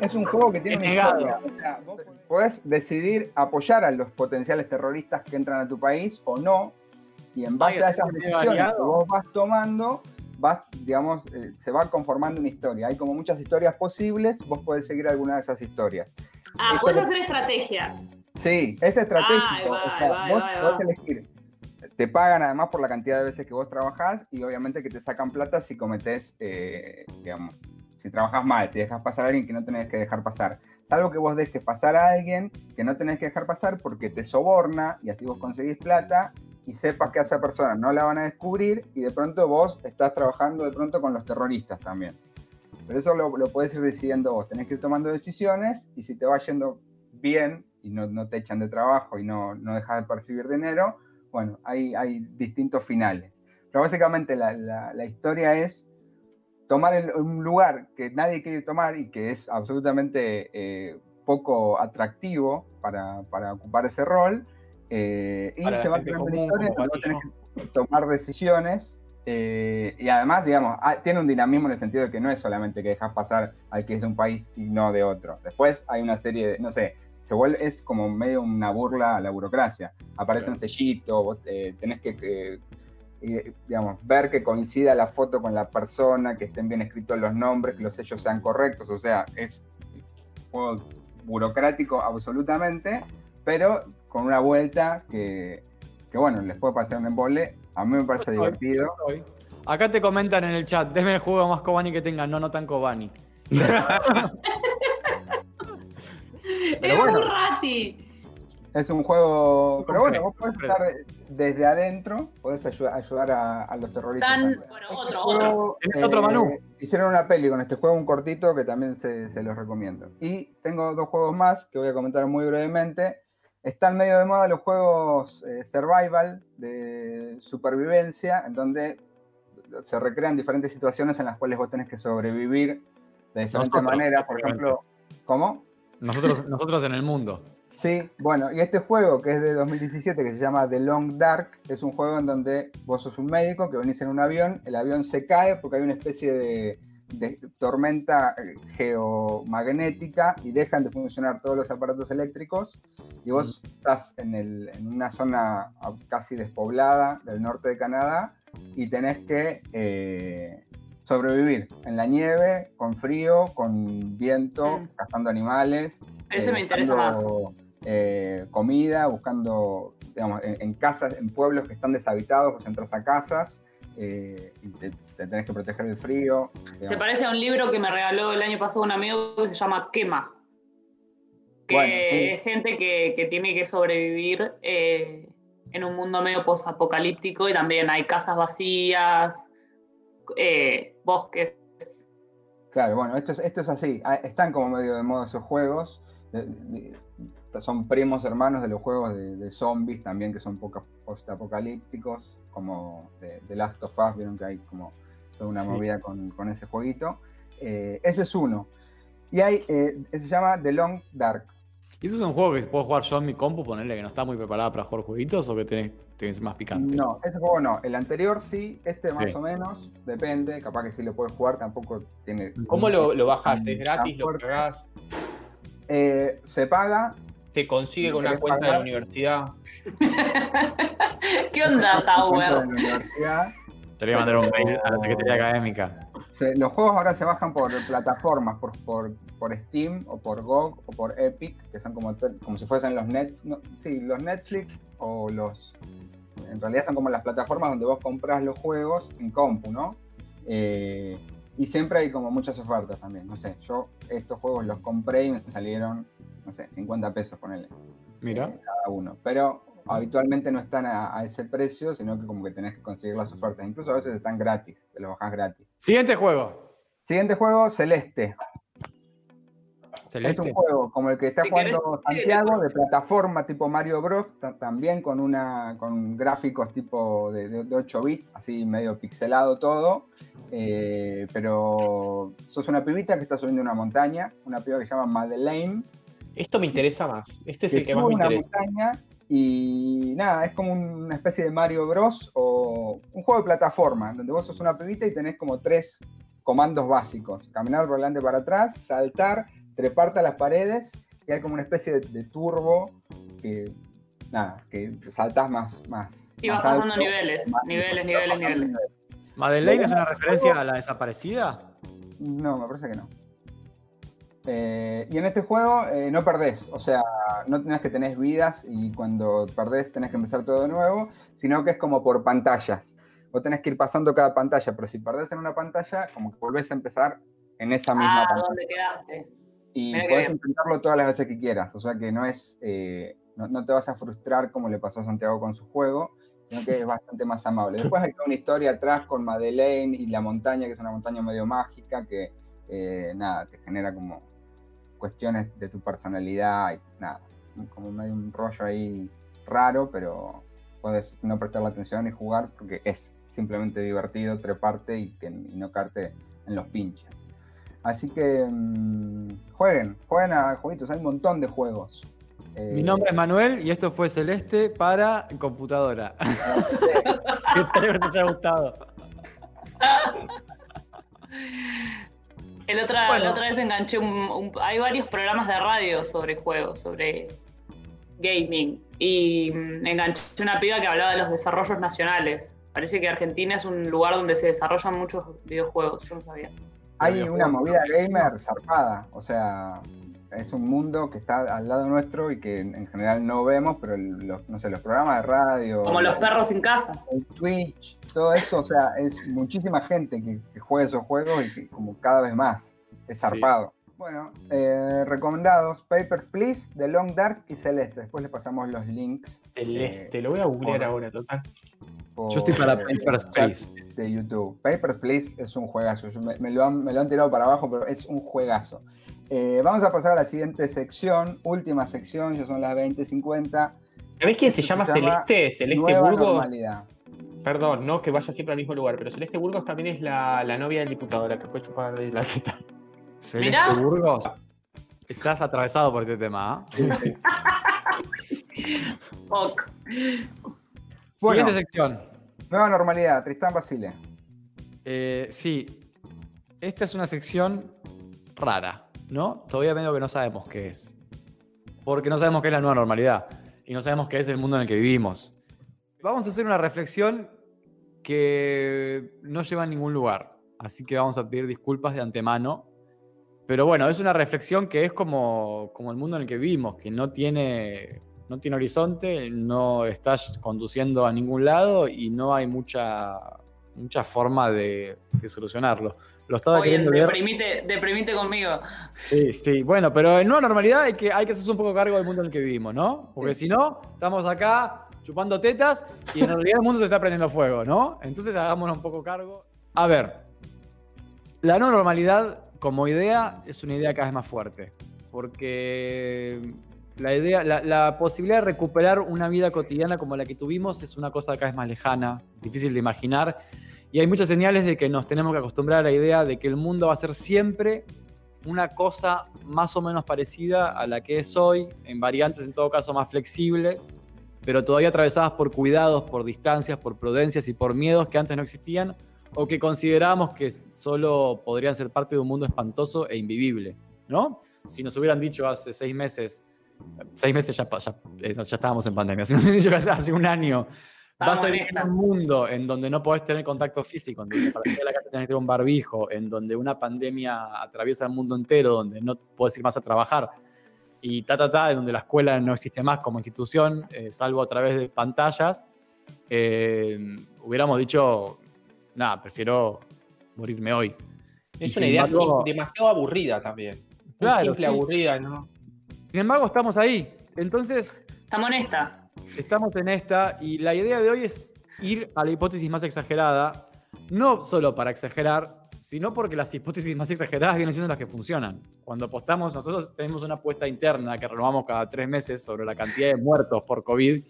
Es un juego que tiene una Negado. historia. O sea, vos podés decidir apoyar a los potenciales terroristas que entran a tu país o no. Y en base Ay, a es esas decisiones que vos vas tomando, vas, digamos, eh, se va conformando una historia. Hay como muchas historias posibles, vos podés seguir alguna de esas historias. Ah, puedes hacer estrategias. Sí, es estratégico. Ahí va, o sea, ahí va, ahí vos va, podés va. elegir. Te pagan además por la cantidad de veces que vos trabajás y obviamente que te sacan plata si cometés, eh, digamos, si trabajas mal, si dejas pasar a alguien que no tenés que dejar pasar. Salvo que vos dejes pasar a alguien que no tenés que dejar pasar porque te soborna y así vos conseguís plata y sepas que a esa persona no la van a descubrir y de pronto vos estás trabajando de pronto con los terroristas también. Pero eso lo, lo ir decidiendo vos, tenés que ir tomando decisiones y si te va yendo bien y no, no te echan de trabajo y no, no dejas de percibir dinero, bueno, hay, hay distintos finales. Pero básicamente la, la- la historia es tomar el- un lugar que nadie quiere tomar y que es absolutamente eh, poco atractivo para, para ocupar ese rol. eh, y se va creando la historia, que tomar decisiones. eh, y además, digamos, ah, tiene un dinamismo en el sentido de que no es solamente que dejas pasar al que es de un país y no de otro. Después hay una serie de, no sé, vuelve, es como medio una burla a la burocracia. Aparecen sellitos, vos, eh, tenés que, eh, eh, digamos, ver que coincida la foto con la persona, que estén bien escritos los nombres, que los sellos sean correctos. O sea, es un juego burocrático absolutamente, pero con una vuelta que, que, bueno, les puede parecer un embole. A mí me parece divertido. Acá te comentan en el chat, denme el juego más Kobani que tengan, no, no tan Kobani. Pero es bueno. muy rati. Es un juego, pero bueno, vos podés estar desde adentro, podés ayudar, ayudar a, a los terroristas. Tan, bueno, Este otro, juego, otro. ¿Tenés otro, Manu? Hicieron una peli con este juego, un cortito, que también se, se los recomiendo. Y tengo dos juegos más que voy a comentar muy brevemente. Están medio de moda los juegos eh, survival, de supervivencia, en donde se recrean diferentes situaciones en las cuales vos tenés que sobrevivir de diferentes maneras. Por ejemplo, ¿cómo? Nosotros, nosotros en el mundo. Sí, bueno, y este juego que es de 2017, que se llama The Long Dark, es un juego en donde vos sos un médico que venís en un avión, el avión se cae porque hay una especie de, de tormenta geomagnética y dejan de funcionar todos los aparatos eléctricos y vos estás en, el- en una zona casi despoblada del norte de Canadá y tenés que eh, sobrevivir en la nieve, con frío, con viento, Mm. cazando animales. Eh, me interesa más. eh, comida, buscando, digamos, en, en casas, en pueblos que están deshabitados, pues entras a casas eh, y te, te tenés que proteger del frío. Se parece a un libro que me regaló el año pasado un amigo que se llama Quema. Que Bueno, sí. es gente que, que tiene que sobrevivir eh, en un mundo medio post-apocalíptico y también hay casas vacías, eh, bosques. Claro, bueno, esto es, esto es así. Ah, Están como medio de moda esos juegos. de- de- son primos hermanos de los juegos de, de zombies también, que son poca- post-apocalípticos, como de, de Last of Us, vieron que hay como toda una Sí. movida con, con ese jueguito. Eh, ese es uno. Y hay, eh, se llama The Long Dark. ¿Y eso es un juego que puedo jugar yo en mi compu, ponerle que no está muy preparada para jugar jueguitos o que tenés, tenés más picante? No, ese juego no. El anterior sí, este más Sí. o menos, depende, capaz que sí lo puedes jugar, tampoco tiene... ¿Cómo lo, lo bajas? ¿Es gratis? ¿Lo pagás? Eh, se paga, ¿Te consigue ¿Lo con una cuenta de la universidad? ¿Qué onda, Tower? Te voy a mandar un mail a la Secretaría Académica. Se- los juegos ahora se bajan por plataformas, por, por, por Steam o por GOG o por Epic, que son como, como si fuesen los net, no, sí, los Netflix o los... En realidad son como las plataformas donde vos compras los juegos en compu, ¿no? Eh, y siempre hay como muchas ofertas también, no sé, yo estos juegos los compré y me salieron, no sé, 50 pesos, ponele. Mira. eh, cada uno. Pero habitualmente no están a, a ese precio, sino que como que tenés que conseguir las ofertas. Incluso a veces están gratis, te lo bajás gratis. Siguiente juego. Siguiente juego, Celeste. Es un juego como el que está Si jugando Santiago, de plataforma tipo Mario Bros, ta- también con una con gráficos tipo de, de- de 8 bits, así medio pixelado todo. Eh, pero sos una pibita que está subiendo una montaña, una piba que se llama Madeleine, Esto me interesa más. Este es que el que más me una interesa. montaña y nada, es como una especie de Mario Bros o un juego de plataforma, donde vos sos una pibita y tenés como tres comandos básicos. Caminar por delante para atrás, saltar, treparte a las paredes y hay como una especie de, de turbo que, nada, que saltás más, más. Y más vas pasando alto, niveles, más- niveles, niveles, niveles. ¿Madeleine es una referencia a la desaparecida? No, me parece que no. Eh, y en este juego eh, no perdés, o sea, no tenés que tenés vidas y cuando perdés tenés que empezar todo de nuevo, sino que es como por pantallas. Vos tenés que ir pasando cada pantalla, pero si perdés en una pantalla, como que volvés a empezar en esa misma Ah, pantalla. ¿dónde quedaste? Y Mira bien. intentarlo todas las veces que quieras, o sea que no es, eh, no, no te vas a frustrar como le pasó a Santiago con su juego, sino que es bastante más amable. Después hay toda una historia atrás con Madeleine y la montaña, que es una montaña medio mágica, que eh, nada, te genera como cuestiones de tu personalidad y nada, como medio un rollo ahí raro, pero puedes no prestarle atención y jugar porque es simplemente divertido treparte y, que, y no caerte en los pinches. Así que mm, jueguen, jueguen a jueguitos, hay un montón de juegos. Eh, Mi nombre es Manuel y esto fue Celeste para computadora. Espero que te haya gustado. El otra, Bueno. La otra vez enganché un, un- Hay varios programas de radio sobre juegos, sobre gaming. Y mm, enganché una piba que hablaba de los desarrollos nacionales. Parece que Argentina es un lugar donde se desarrollan muchos videojuegos, yo no sabía. Hay una movida ¿no? gamer zarpada, o sea, es un mundo que está al lado nuestro y que en en general no vemos, pero el- los, no sé, los programas de radio, Como los perros sin casa. el Twitch, todo eso, o sea, es muchísima gente que, que juega esos juegos y que como cada vez más es Sí. zarpado. Bueno, eh, recomendados, Papers, Please, The Long Dark y Celeste. Después les pasamos los links Celeste, lo voy a googlear ahora, total. Por Yo estoy para el Paper chat Space. de YouTube. Papers, Please es un juegazo. Me, me lo han, me lo han tirado para abajo, pero es un juegazo. Eh, vamos a pasar a la siguiente sección, última sección, ya son las 20.50. ¿Sabés quién se llama se llama Celeste? Celeste Nueva Burgos. normalidad. Perdón, no que vaya siempre al mismo lugar, pero Celeste Burgos también es la, la novia del diputado, la que fue chupada de la teta. Celeste Mirá. Burgos. Estás atravesado por este tema. ¿ah? Ok. Bueno. Siguiente sección. Nueva normalidad, Tristán Basile. Eh, sí, esta es una sección rara, ¿no? Todavía medio que no sabemos qué es. Porque no sabemos qué es la nueva normalidad. Y no sabemos qué es el mundo en el que vivimos. Vamos a hacer una reflexión que no lleva a ningún lugar. Así que vamos a pedir disculpas de antemano. Pero bueno, es una reflexión que es como, como el mundo en el que vivimos, que no tiene, no tiene horizonte, no estás conduciendo a ningún lado y no hay mucha, mucha forma de, de solucionarlo. Lo estaba Oye, queriendo deprimite, deprimite conmigo. Sí, sí. Bueno, pero en nueva normalidad hay que, hay que hacerse un poco cargo del mundo en el que vivimos, ¿no? Porque si no, estamos acá chupando tetas y en realidad el mundo se está prendiendo fuego, ¿no? Entonces hagámonos un poco cargo. A ver, la normalidad como idea es una idea cada vez más fuerte. Porque la idea, la, posibilidad de recuperar una vida cotidiana como la que tuvimos es una cosa cada vez más lejana, difícil de imaginar. Y hay muchas señales de que nos tenemos que acostumbrar a la idea de que el mundo va a ser siempre una cosa más o menos parecida a la que es hoy, en variantes en todo caso más flexibles, pero todavía atravesadas por cuidados, por distancias, por prudencias y por miedos que antes no existían o que consideramos que solo podrían ser parte de un mundo espantoso e invivible, ¿no? Si nos hubieran dicho hace seis meses, seis meses ya, ya, eh, ya estábamos en pandemia, hace- un año, vas a vivir en un mundo en donde no podés tener contacto físico, en donde para salir a la calle tenés que tener un barbijo, en donde una pandemia atraviesa el mundo entero, donde no puedes ir más a trabajar, y ta, ta, ta, en donde la escuela no existe más como institución, eh, salvo a través de pantallas, eh, hubiéramos dicho, nada, prefiero morirme hoy. Y Es sin una idea embargo- demasiado aburrida también. Claro, simple, sí. aburrida, ¿no? Sin embargo, estamos ahí. Entonces, Estamos en esta. estamos en esta y la idea de hoy es ir a la hipótesis más exagerada, no solo para exagerar, sino porque las hipótesis más exageradas vienen siendo las que funcionan. Cuando apostamos, nosotros tenemos una apuesta interna que renovamos cada tres meses sobre la cantidad de muertos por COVID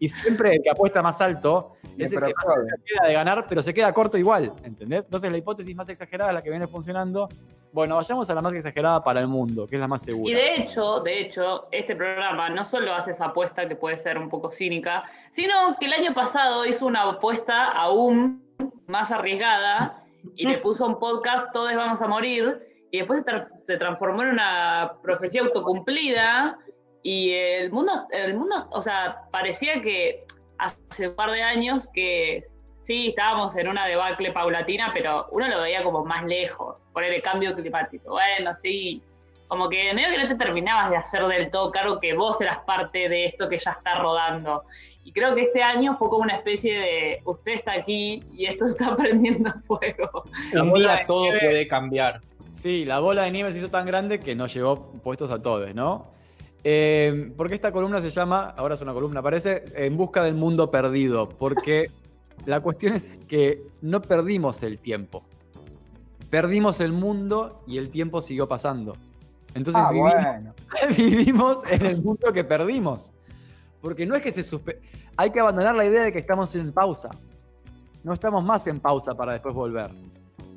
y siempre el que apuesta más alto es el que más queda de ganar, pero se queda corto igual, ¿entendés? Entonces la hipótesis más exagerada es la que viene funcionando. Bueno, vayamos a la más exagerada para el mundo, que es la más segura. Y de hecho, de hecho, este programa no solo hace esa apuesta que puede ser un poco cínica, sino que el año pasado hizo una apuesta aún más arriesgada y le puso un podcast Todos vamos a morir y después se, tra- se transformó en una profecía autocumplida y el mundo, el mundo, o sea, parecía que hace un par de años que sí estábamos en una debacle paulatina, pero uno lo veía como más lejos por el cambio climático. Bueno, sí, como que medio que no te terminabas de hacer del todo cargo que vos eras parte de esto que ya está rodando. Y creo que este año fue como una especie de, usted está aquí y esto se está prendiendo fuego. La Un bola día todo nieve- puede cambiar. Sí, la bola de nieve se hizo tan grande que nos llevó puestos a todos, ¿no? Eh, porque esta columna se llama, ahora es una columna, parece, En busca del mundo perdido, porque la cuestión es que no perdimos el tiempo. Perdimos el mundo y el tiempo siguió pasando. Entonces Ah, vivimos, bueno. vivimos en el mundo que perdimos. Porque no es que se suspe... Hay que abandonar la idea de que estamos en pausa. No estamos más en pausa para después volver.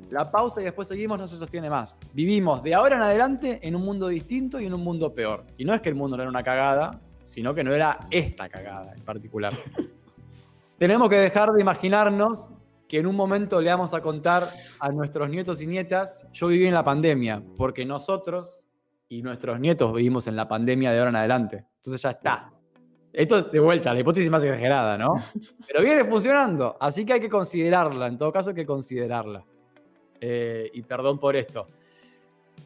La pausa y después seguimos no se sostiene más. Vivimos de ahora en adelante en un mundo distinto y en un mundo peor. Y no es que el mundo no era una cagada, sino que no era esta cagada en particular. Tenemos que dejar de imaginarnos que en un momento le vamos a contar a nuestros nietos y nietas, yo viví en la pandemia, porque nosotros y nuestros nietos vivimos en la pandemia de ahora en adelante. Entonces ya está. Esto es de vuelta, la hipótesis más exagerada, ¿no? Pero viene funcionando, así que hay que considerarla, en todo caso hay que considerarla. Eh, y perdón por esto.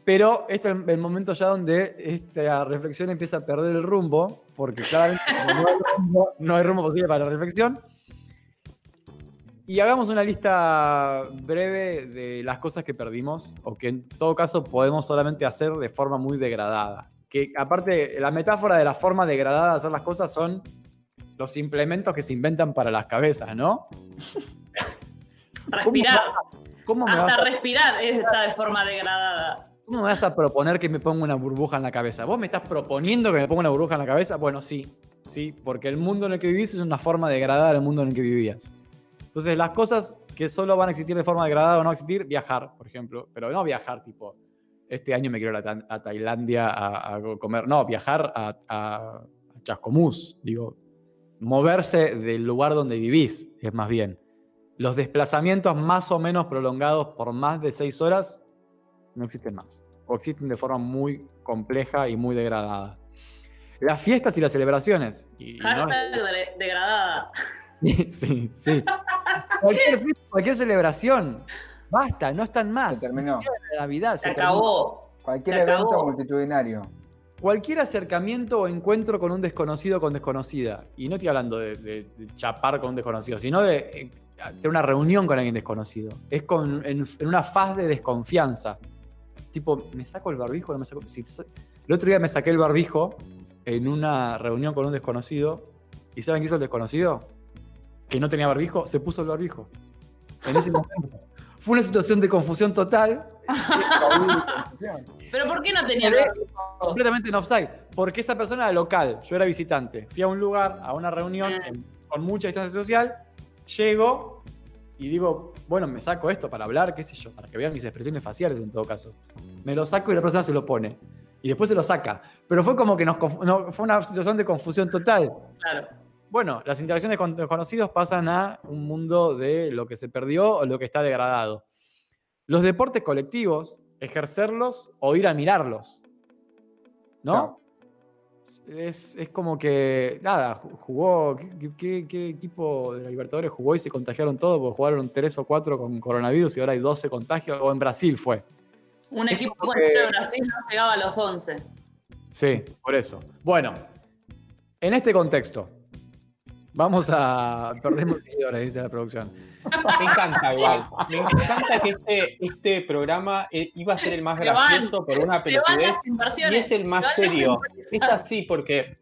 Pero este es el momento ya donde esta reflexión empieza a perder el rumbo, porque claramente no hay rumbo, no hay rumbo posible para la reflexión. Y hagamos una lista breve de las cosas que perdimos, o que en todo caso podemos solamente hacer de forma muy degradada. Que aparte, la metáfora de la forma degradada de hacer las cosas son los implementos que se inventan para las cabezas, ¿no? Respirar. ¿Cómo me Hasta a respirar está de forma degradada. ¿Cómo me vas a proponer que me ponga una burbuja en la cabeza? ¿Vos me estás proponiendo que me ponga una burbuja en la cabeza? Bueno, sí, sí, porque el mundo en el que vivís es una forma degradada del mundo en el que vivías. Entonces, las cosas que solo van a existir de forma degradada o no existir, viajar, por ejemplo, pero no viajar tipo, este año me quiero ir a, a Tailandia a, a comer, no, viajar a, a- chascomús, digo, moverse del lugar donde vivís es más bien. Los desplazamientos más o menos prolongados por más de seis horas no existen más, o existen de forma muy compleja y muy degradada. Las fiestas y las celebraciones. y no- Hashtag de- degradada. sí, sí. Cualquier, cualquier celebración. Basta, no están más. Se terminó. La Navidad. Se se terminó. acabó. Cualquier Se evento acabó. multitudinario. Cualquier acercamiento o encuentro con un desconocido o con desconocida. Y no estoy hablando de, de- de chapar con un desconocido, sino de eh, tener una reunión con alguien desconocido. Es con, en, en una faz de desconfianza. Tipo, ¿me saco el barbijo o no me saco? Si sa- el otro día me saqué el barbijo en una reunión con un desconocido. ¿Y saben qué hizo el desconocido? Que no tenía barbijo, se puso el barbijo. En ese momento. Fue una situación de confusión total Pero ¿por qué no tenía completamente en offside. Porque esa persona era local, yo era visitante. Fui a un lugar, a una reunión Ah. en- con mucha distancia social, llego y digo, bueno, me saco esto para hablar, qué sé yo, para que vean mis expresiones faciales en todo caso. Me lo saco y la persona se lo pone. Y después se lo saca. Pero fue como que nos no, fue una situación de confusión total. Claro. Bueno, las interacciones con desconocidos pasan a un mundo de lo que se perdió o lo que está degradado. Los deportes colectivos, ejercerlos o ir a mirarlos. ¿No? Es, es como que, nada, ju- jugó, ¿qué, qué- qué equipo de la Libertadores jugó y se contagiaron todos? Porque jugaron tres o cuatro con coronavirus y ahora hay 12 contagios, o en Brasil fue. Un Es equipo que- de Brasil no llegaba a los 11. Sí, por eso. Bueno, en este contexto, vamos a. Perdemos seguidores, dice la producción. Me encanta igual. Me encanta que este, este programa eh, iba a ser el más Se van, gracioso por una pelotudez y es el más se serio. Es así porque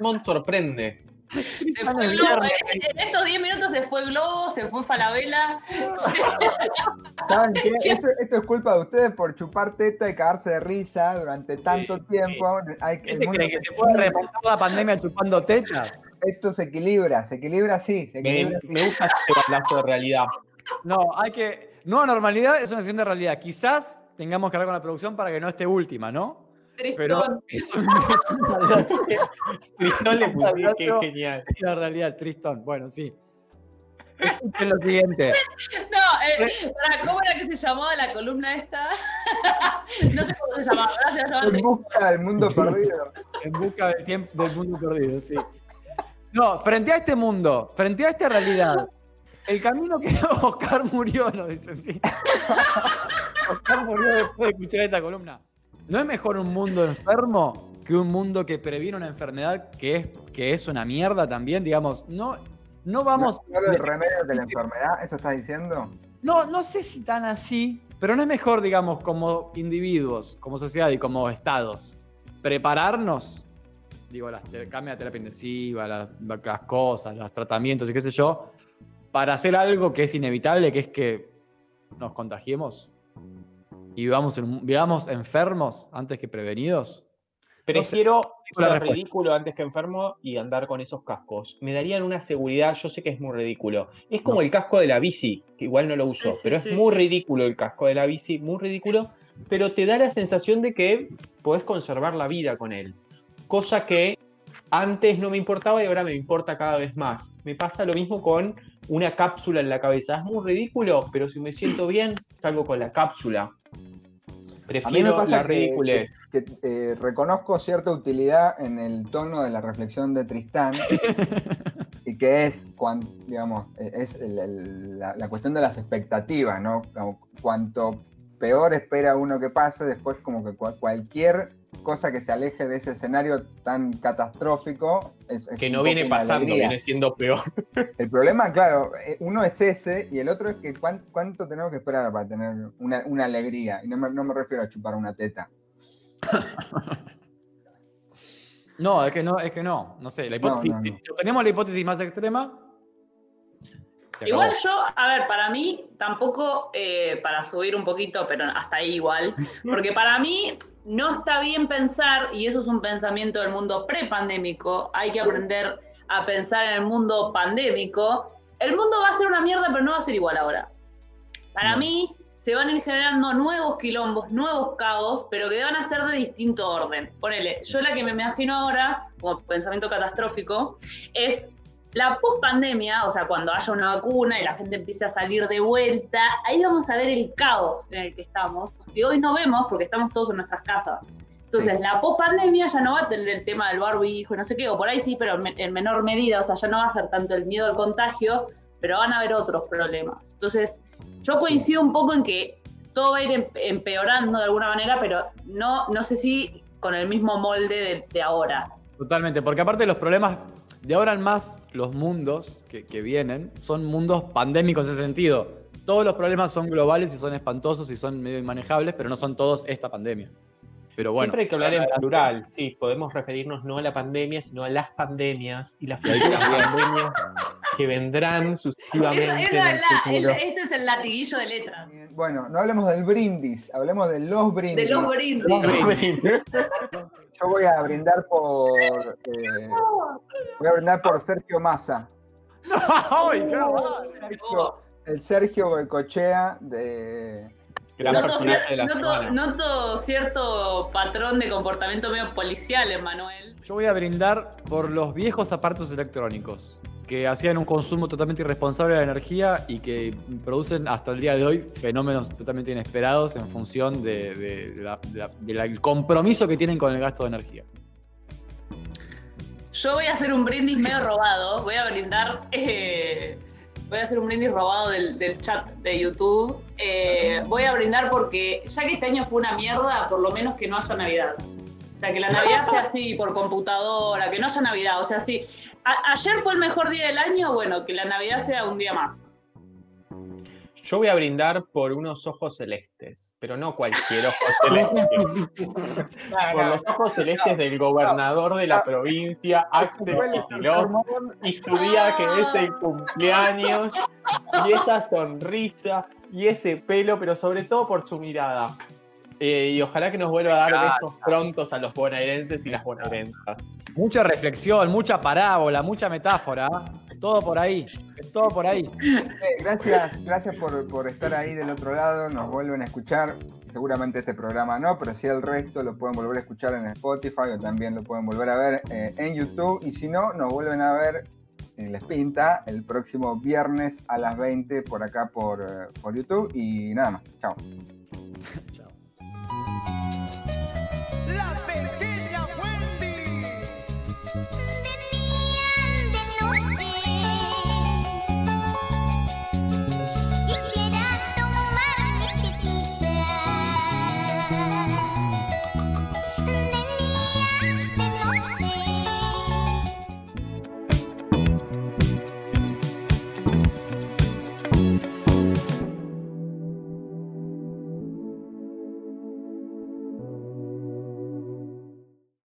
Mon sorprende. Se fue Globo. En estos 10 minutos se fue Globo, se fue Falabella. ¿Saben qué? Esto es culpa de ustedes por chupar teta y cagarse de risa durante tanto Sí, tiempo. Hay, ¿Qué el se mundo cree que se puede remontar la pandemia chupando tetas? Esto se equilibra, se equilibra así. Se Me, equilibra así. me gusta este balazo de realidad. No, hay que. Nueva normalidad es una sesión de realidad. Quizás tengamos que hablar con la producción para que no esté última, ¿no? Pero Tristón. eso es realidad. Tristón le puse, qué abrazo. genial. Es la realidad, Tristón. Bueno, sí. Escuchen lo siguiente. No, eh, ¿cómo era que se llamaba la columna esta? no sé cómo se llamaba. Ahora se En busca del mundo perdido. En busca del tiempo del mundo perdido, sí. No, frente a este mundo, frente a esta realidad, el camino que Oscar murió, nos dicen, sí. Oscar murió después de escuchar esta columna. ¿No es mejor un mundo enfermo que un mundo que previene una enfermedad que es, que es una mierda también? Digamos, no, no vamos. ¿No el remedio de la enfermedad? ¿Eso estás diciendo? No, no sé si tan así, pero no es mejor, digamos, como individuos, como sociedad y como estados, prepararnos, digo, las cambia la terapia intensiva, las, las cosas, los tratamientos y qué sé yo, para hacer algo que es inevitable, que es que nos contagiemos y vivamos, en vivamos enfermos antes que prevenidos. Prefiero la ser ridículo antes que enfermo y andar con esos cascos. Me darían una seguridad, yo sé que es muy ridículo. Es como el casco de la bici, que igual no lo uso, Sí, pero sí, es muy sí. ridículo el casco de la bici, muy ridículo, pero te da la sensación de que podés conservar la vida con él. Cosa que antes no me importaba y ahora me importa cada vez más. Me pasa lo mismo con una cápsula en la cabeza. Es muy ridículo, pero si me siento bien, salgo con la cápsula. A mí me Prefiero pasa la que- ridiculez. que eh, reconozco cierta utilidad en el tono de la reflexión de Tristán y que es, cuan- digamos, eh, es el- el- la, la cuestión de las expectativas, ¿no? Como cuanto peor espera uno que pase, después como que cua- cualquier cosa que se aleje de ese escenario tan catastrófico es, es que no viene pasando, alegría. viene siendo peor. El problema, claro, eh, uno es ese y el otro es que cuán- cuánto tenemos que esperar para tener una, una alegría. Y no me, no me refiero a chupar una teta. No, es que no, es que no, no sé, la hipótesis, no, no. si tenemos la hipótesis más extrema, Igual yo, a ver, para mí, tampoco eh, para subir un poquito, pero hasta ahí igual, porque para mí no está bien pensar, y eso es un pensamiento del mundo prepandémico, hay que aprender a pensar en el mundo pandémico. El mundo va a ser una mierda, pero no va a ser igual ahora. Para No. mí, se van a ir generando nuevos quilombos, nuevos caos, pero que van a ser de distinto orden. Ponele, yo la que me imagino ahora, como pensamiento catastrófico, es la post-pandemia, o sea, cuando haya una vacuna y la gente empiece a salir de vuelta, ahí vamos a ver el caos en el que estamos, que hoy no vemos porque estamos todos en nuestras casas. Entonces, la post-pandemia ya no va a tener el tema del barbijo y no sé qué, o por ahí sí, pero en menor medida, o sea, ya no va a ser tanto el miedo al contagio, pero van a haber otros problemas. Entonces, yo coincido un poco en que todo va a ir em-, empeorando de alguna manera, pero no, no sé si con el mismo molde de, ahora. Totalmente, porque aparte de los problemas de ahora en más, los mundos que, que, vienen son mundos pandémicos en ese sentido. Todos los problemas son globales y son espantosos y son medio inmanejables, pero no son todos esta pandemia. Pero bueno. Siempre hay que hablar en plural, sí, podemos referirnos no a la pandemia, sino a las pandemias y las futuras pandemias que vendrán sucesivamente. ese es el latiguillo de letra. Bueno, no hablemos del brindis, hablemos de los brindis. De los brindis. Yo voy a brindar por. Eh, voy a brindar por Sergio Massa. ¡Ay, qué Sergio, el Sergio Cochea de Noto, cierto patrón de comportamiento medio policial, Emanuel. Yo voy a brindar por los viejos aparatos electrónicos que hacían un consumo totalmente irresponsable de la energía y que producen hasta el día de hoy fenómenos totalmente inesperados en función del compromiso que tienen con el gasto de energía. Yo voy a hacer un brindis medio robado, voy a brindar eh, voy a hacer un brindis robado del, chat de YouTube. Eh, voy a brindar porque, ya que este año fue una mierda, por lo menos que no haya Navidad. O sea, que la Navidad sea así por computadora, que no haya Navidad. O sea, si ayer fue el mejor día del año, bueno, que la Navidad sea un día más. Yo voy a brindar por unos ojos celestes, pero no cualquier ojo celeste. por los ojos celestes del gobernador de la provincia, Axel Kicillof, y su día que es el cumpleaños, y esa sonrisa, y ese pelo, pero sobre todo por su mirada. Eh, y ojalá que nos vuelva a dar besos prontos a los bonaerenses y las bonaerensas. Mucha reflexión, mucha parábola, mucha metáfora. Todo por ahí, todo por ahí. Eh, gracias, gracias por, estar ahí del otro lado. Nos vuelven a escuchar. Seguramente este programa no, pero sí el resto lo pueden volver a escuchar en Spotify o también lo pueden volver a ver eh, en YouTube. Y si no, nos vuelven a ver en Les Pinta el próximo viernes a las 20 por acá por, eh, por YouTube. Y nada más. Chao. Chao.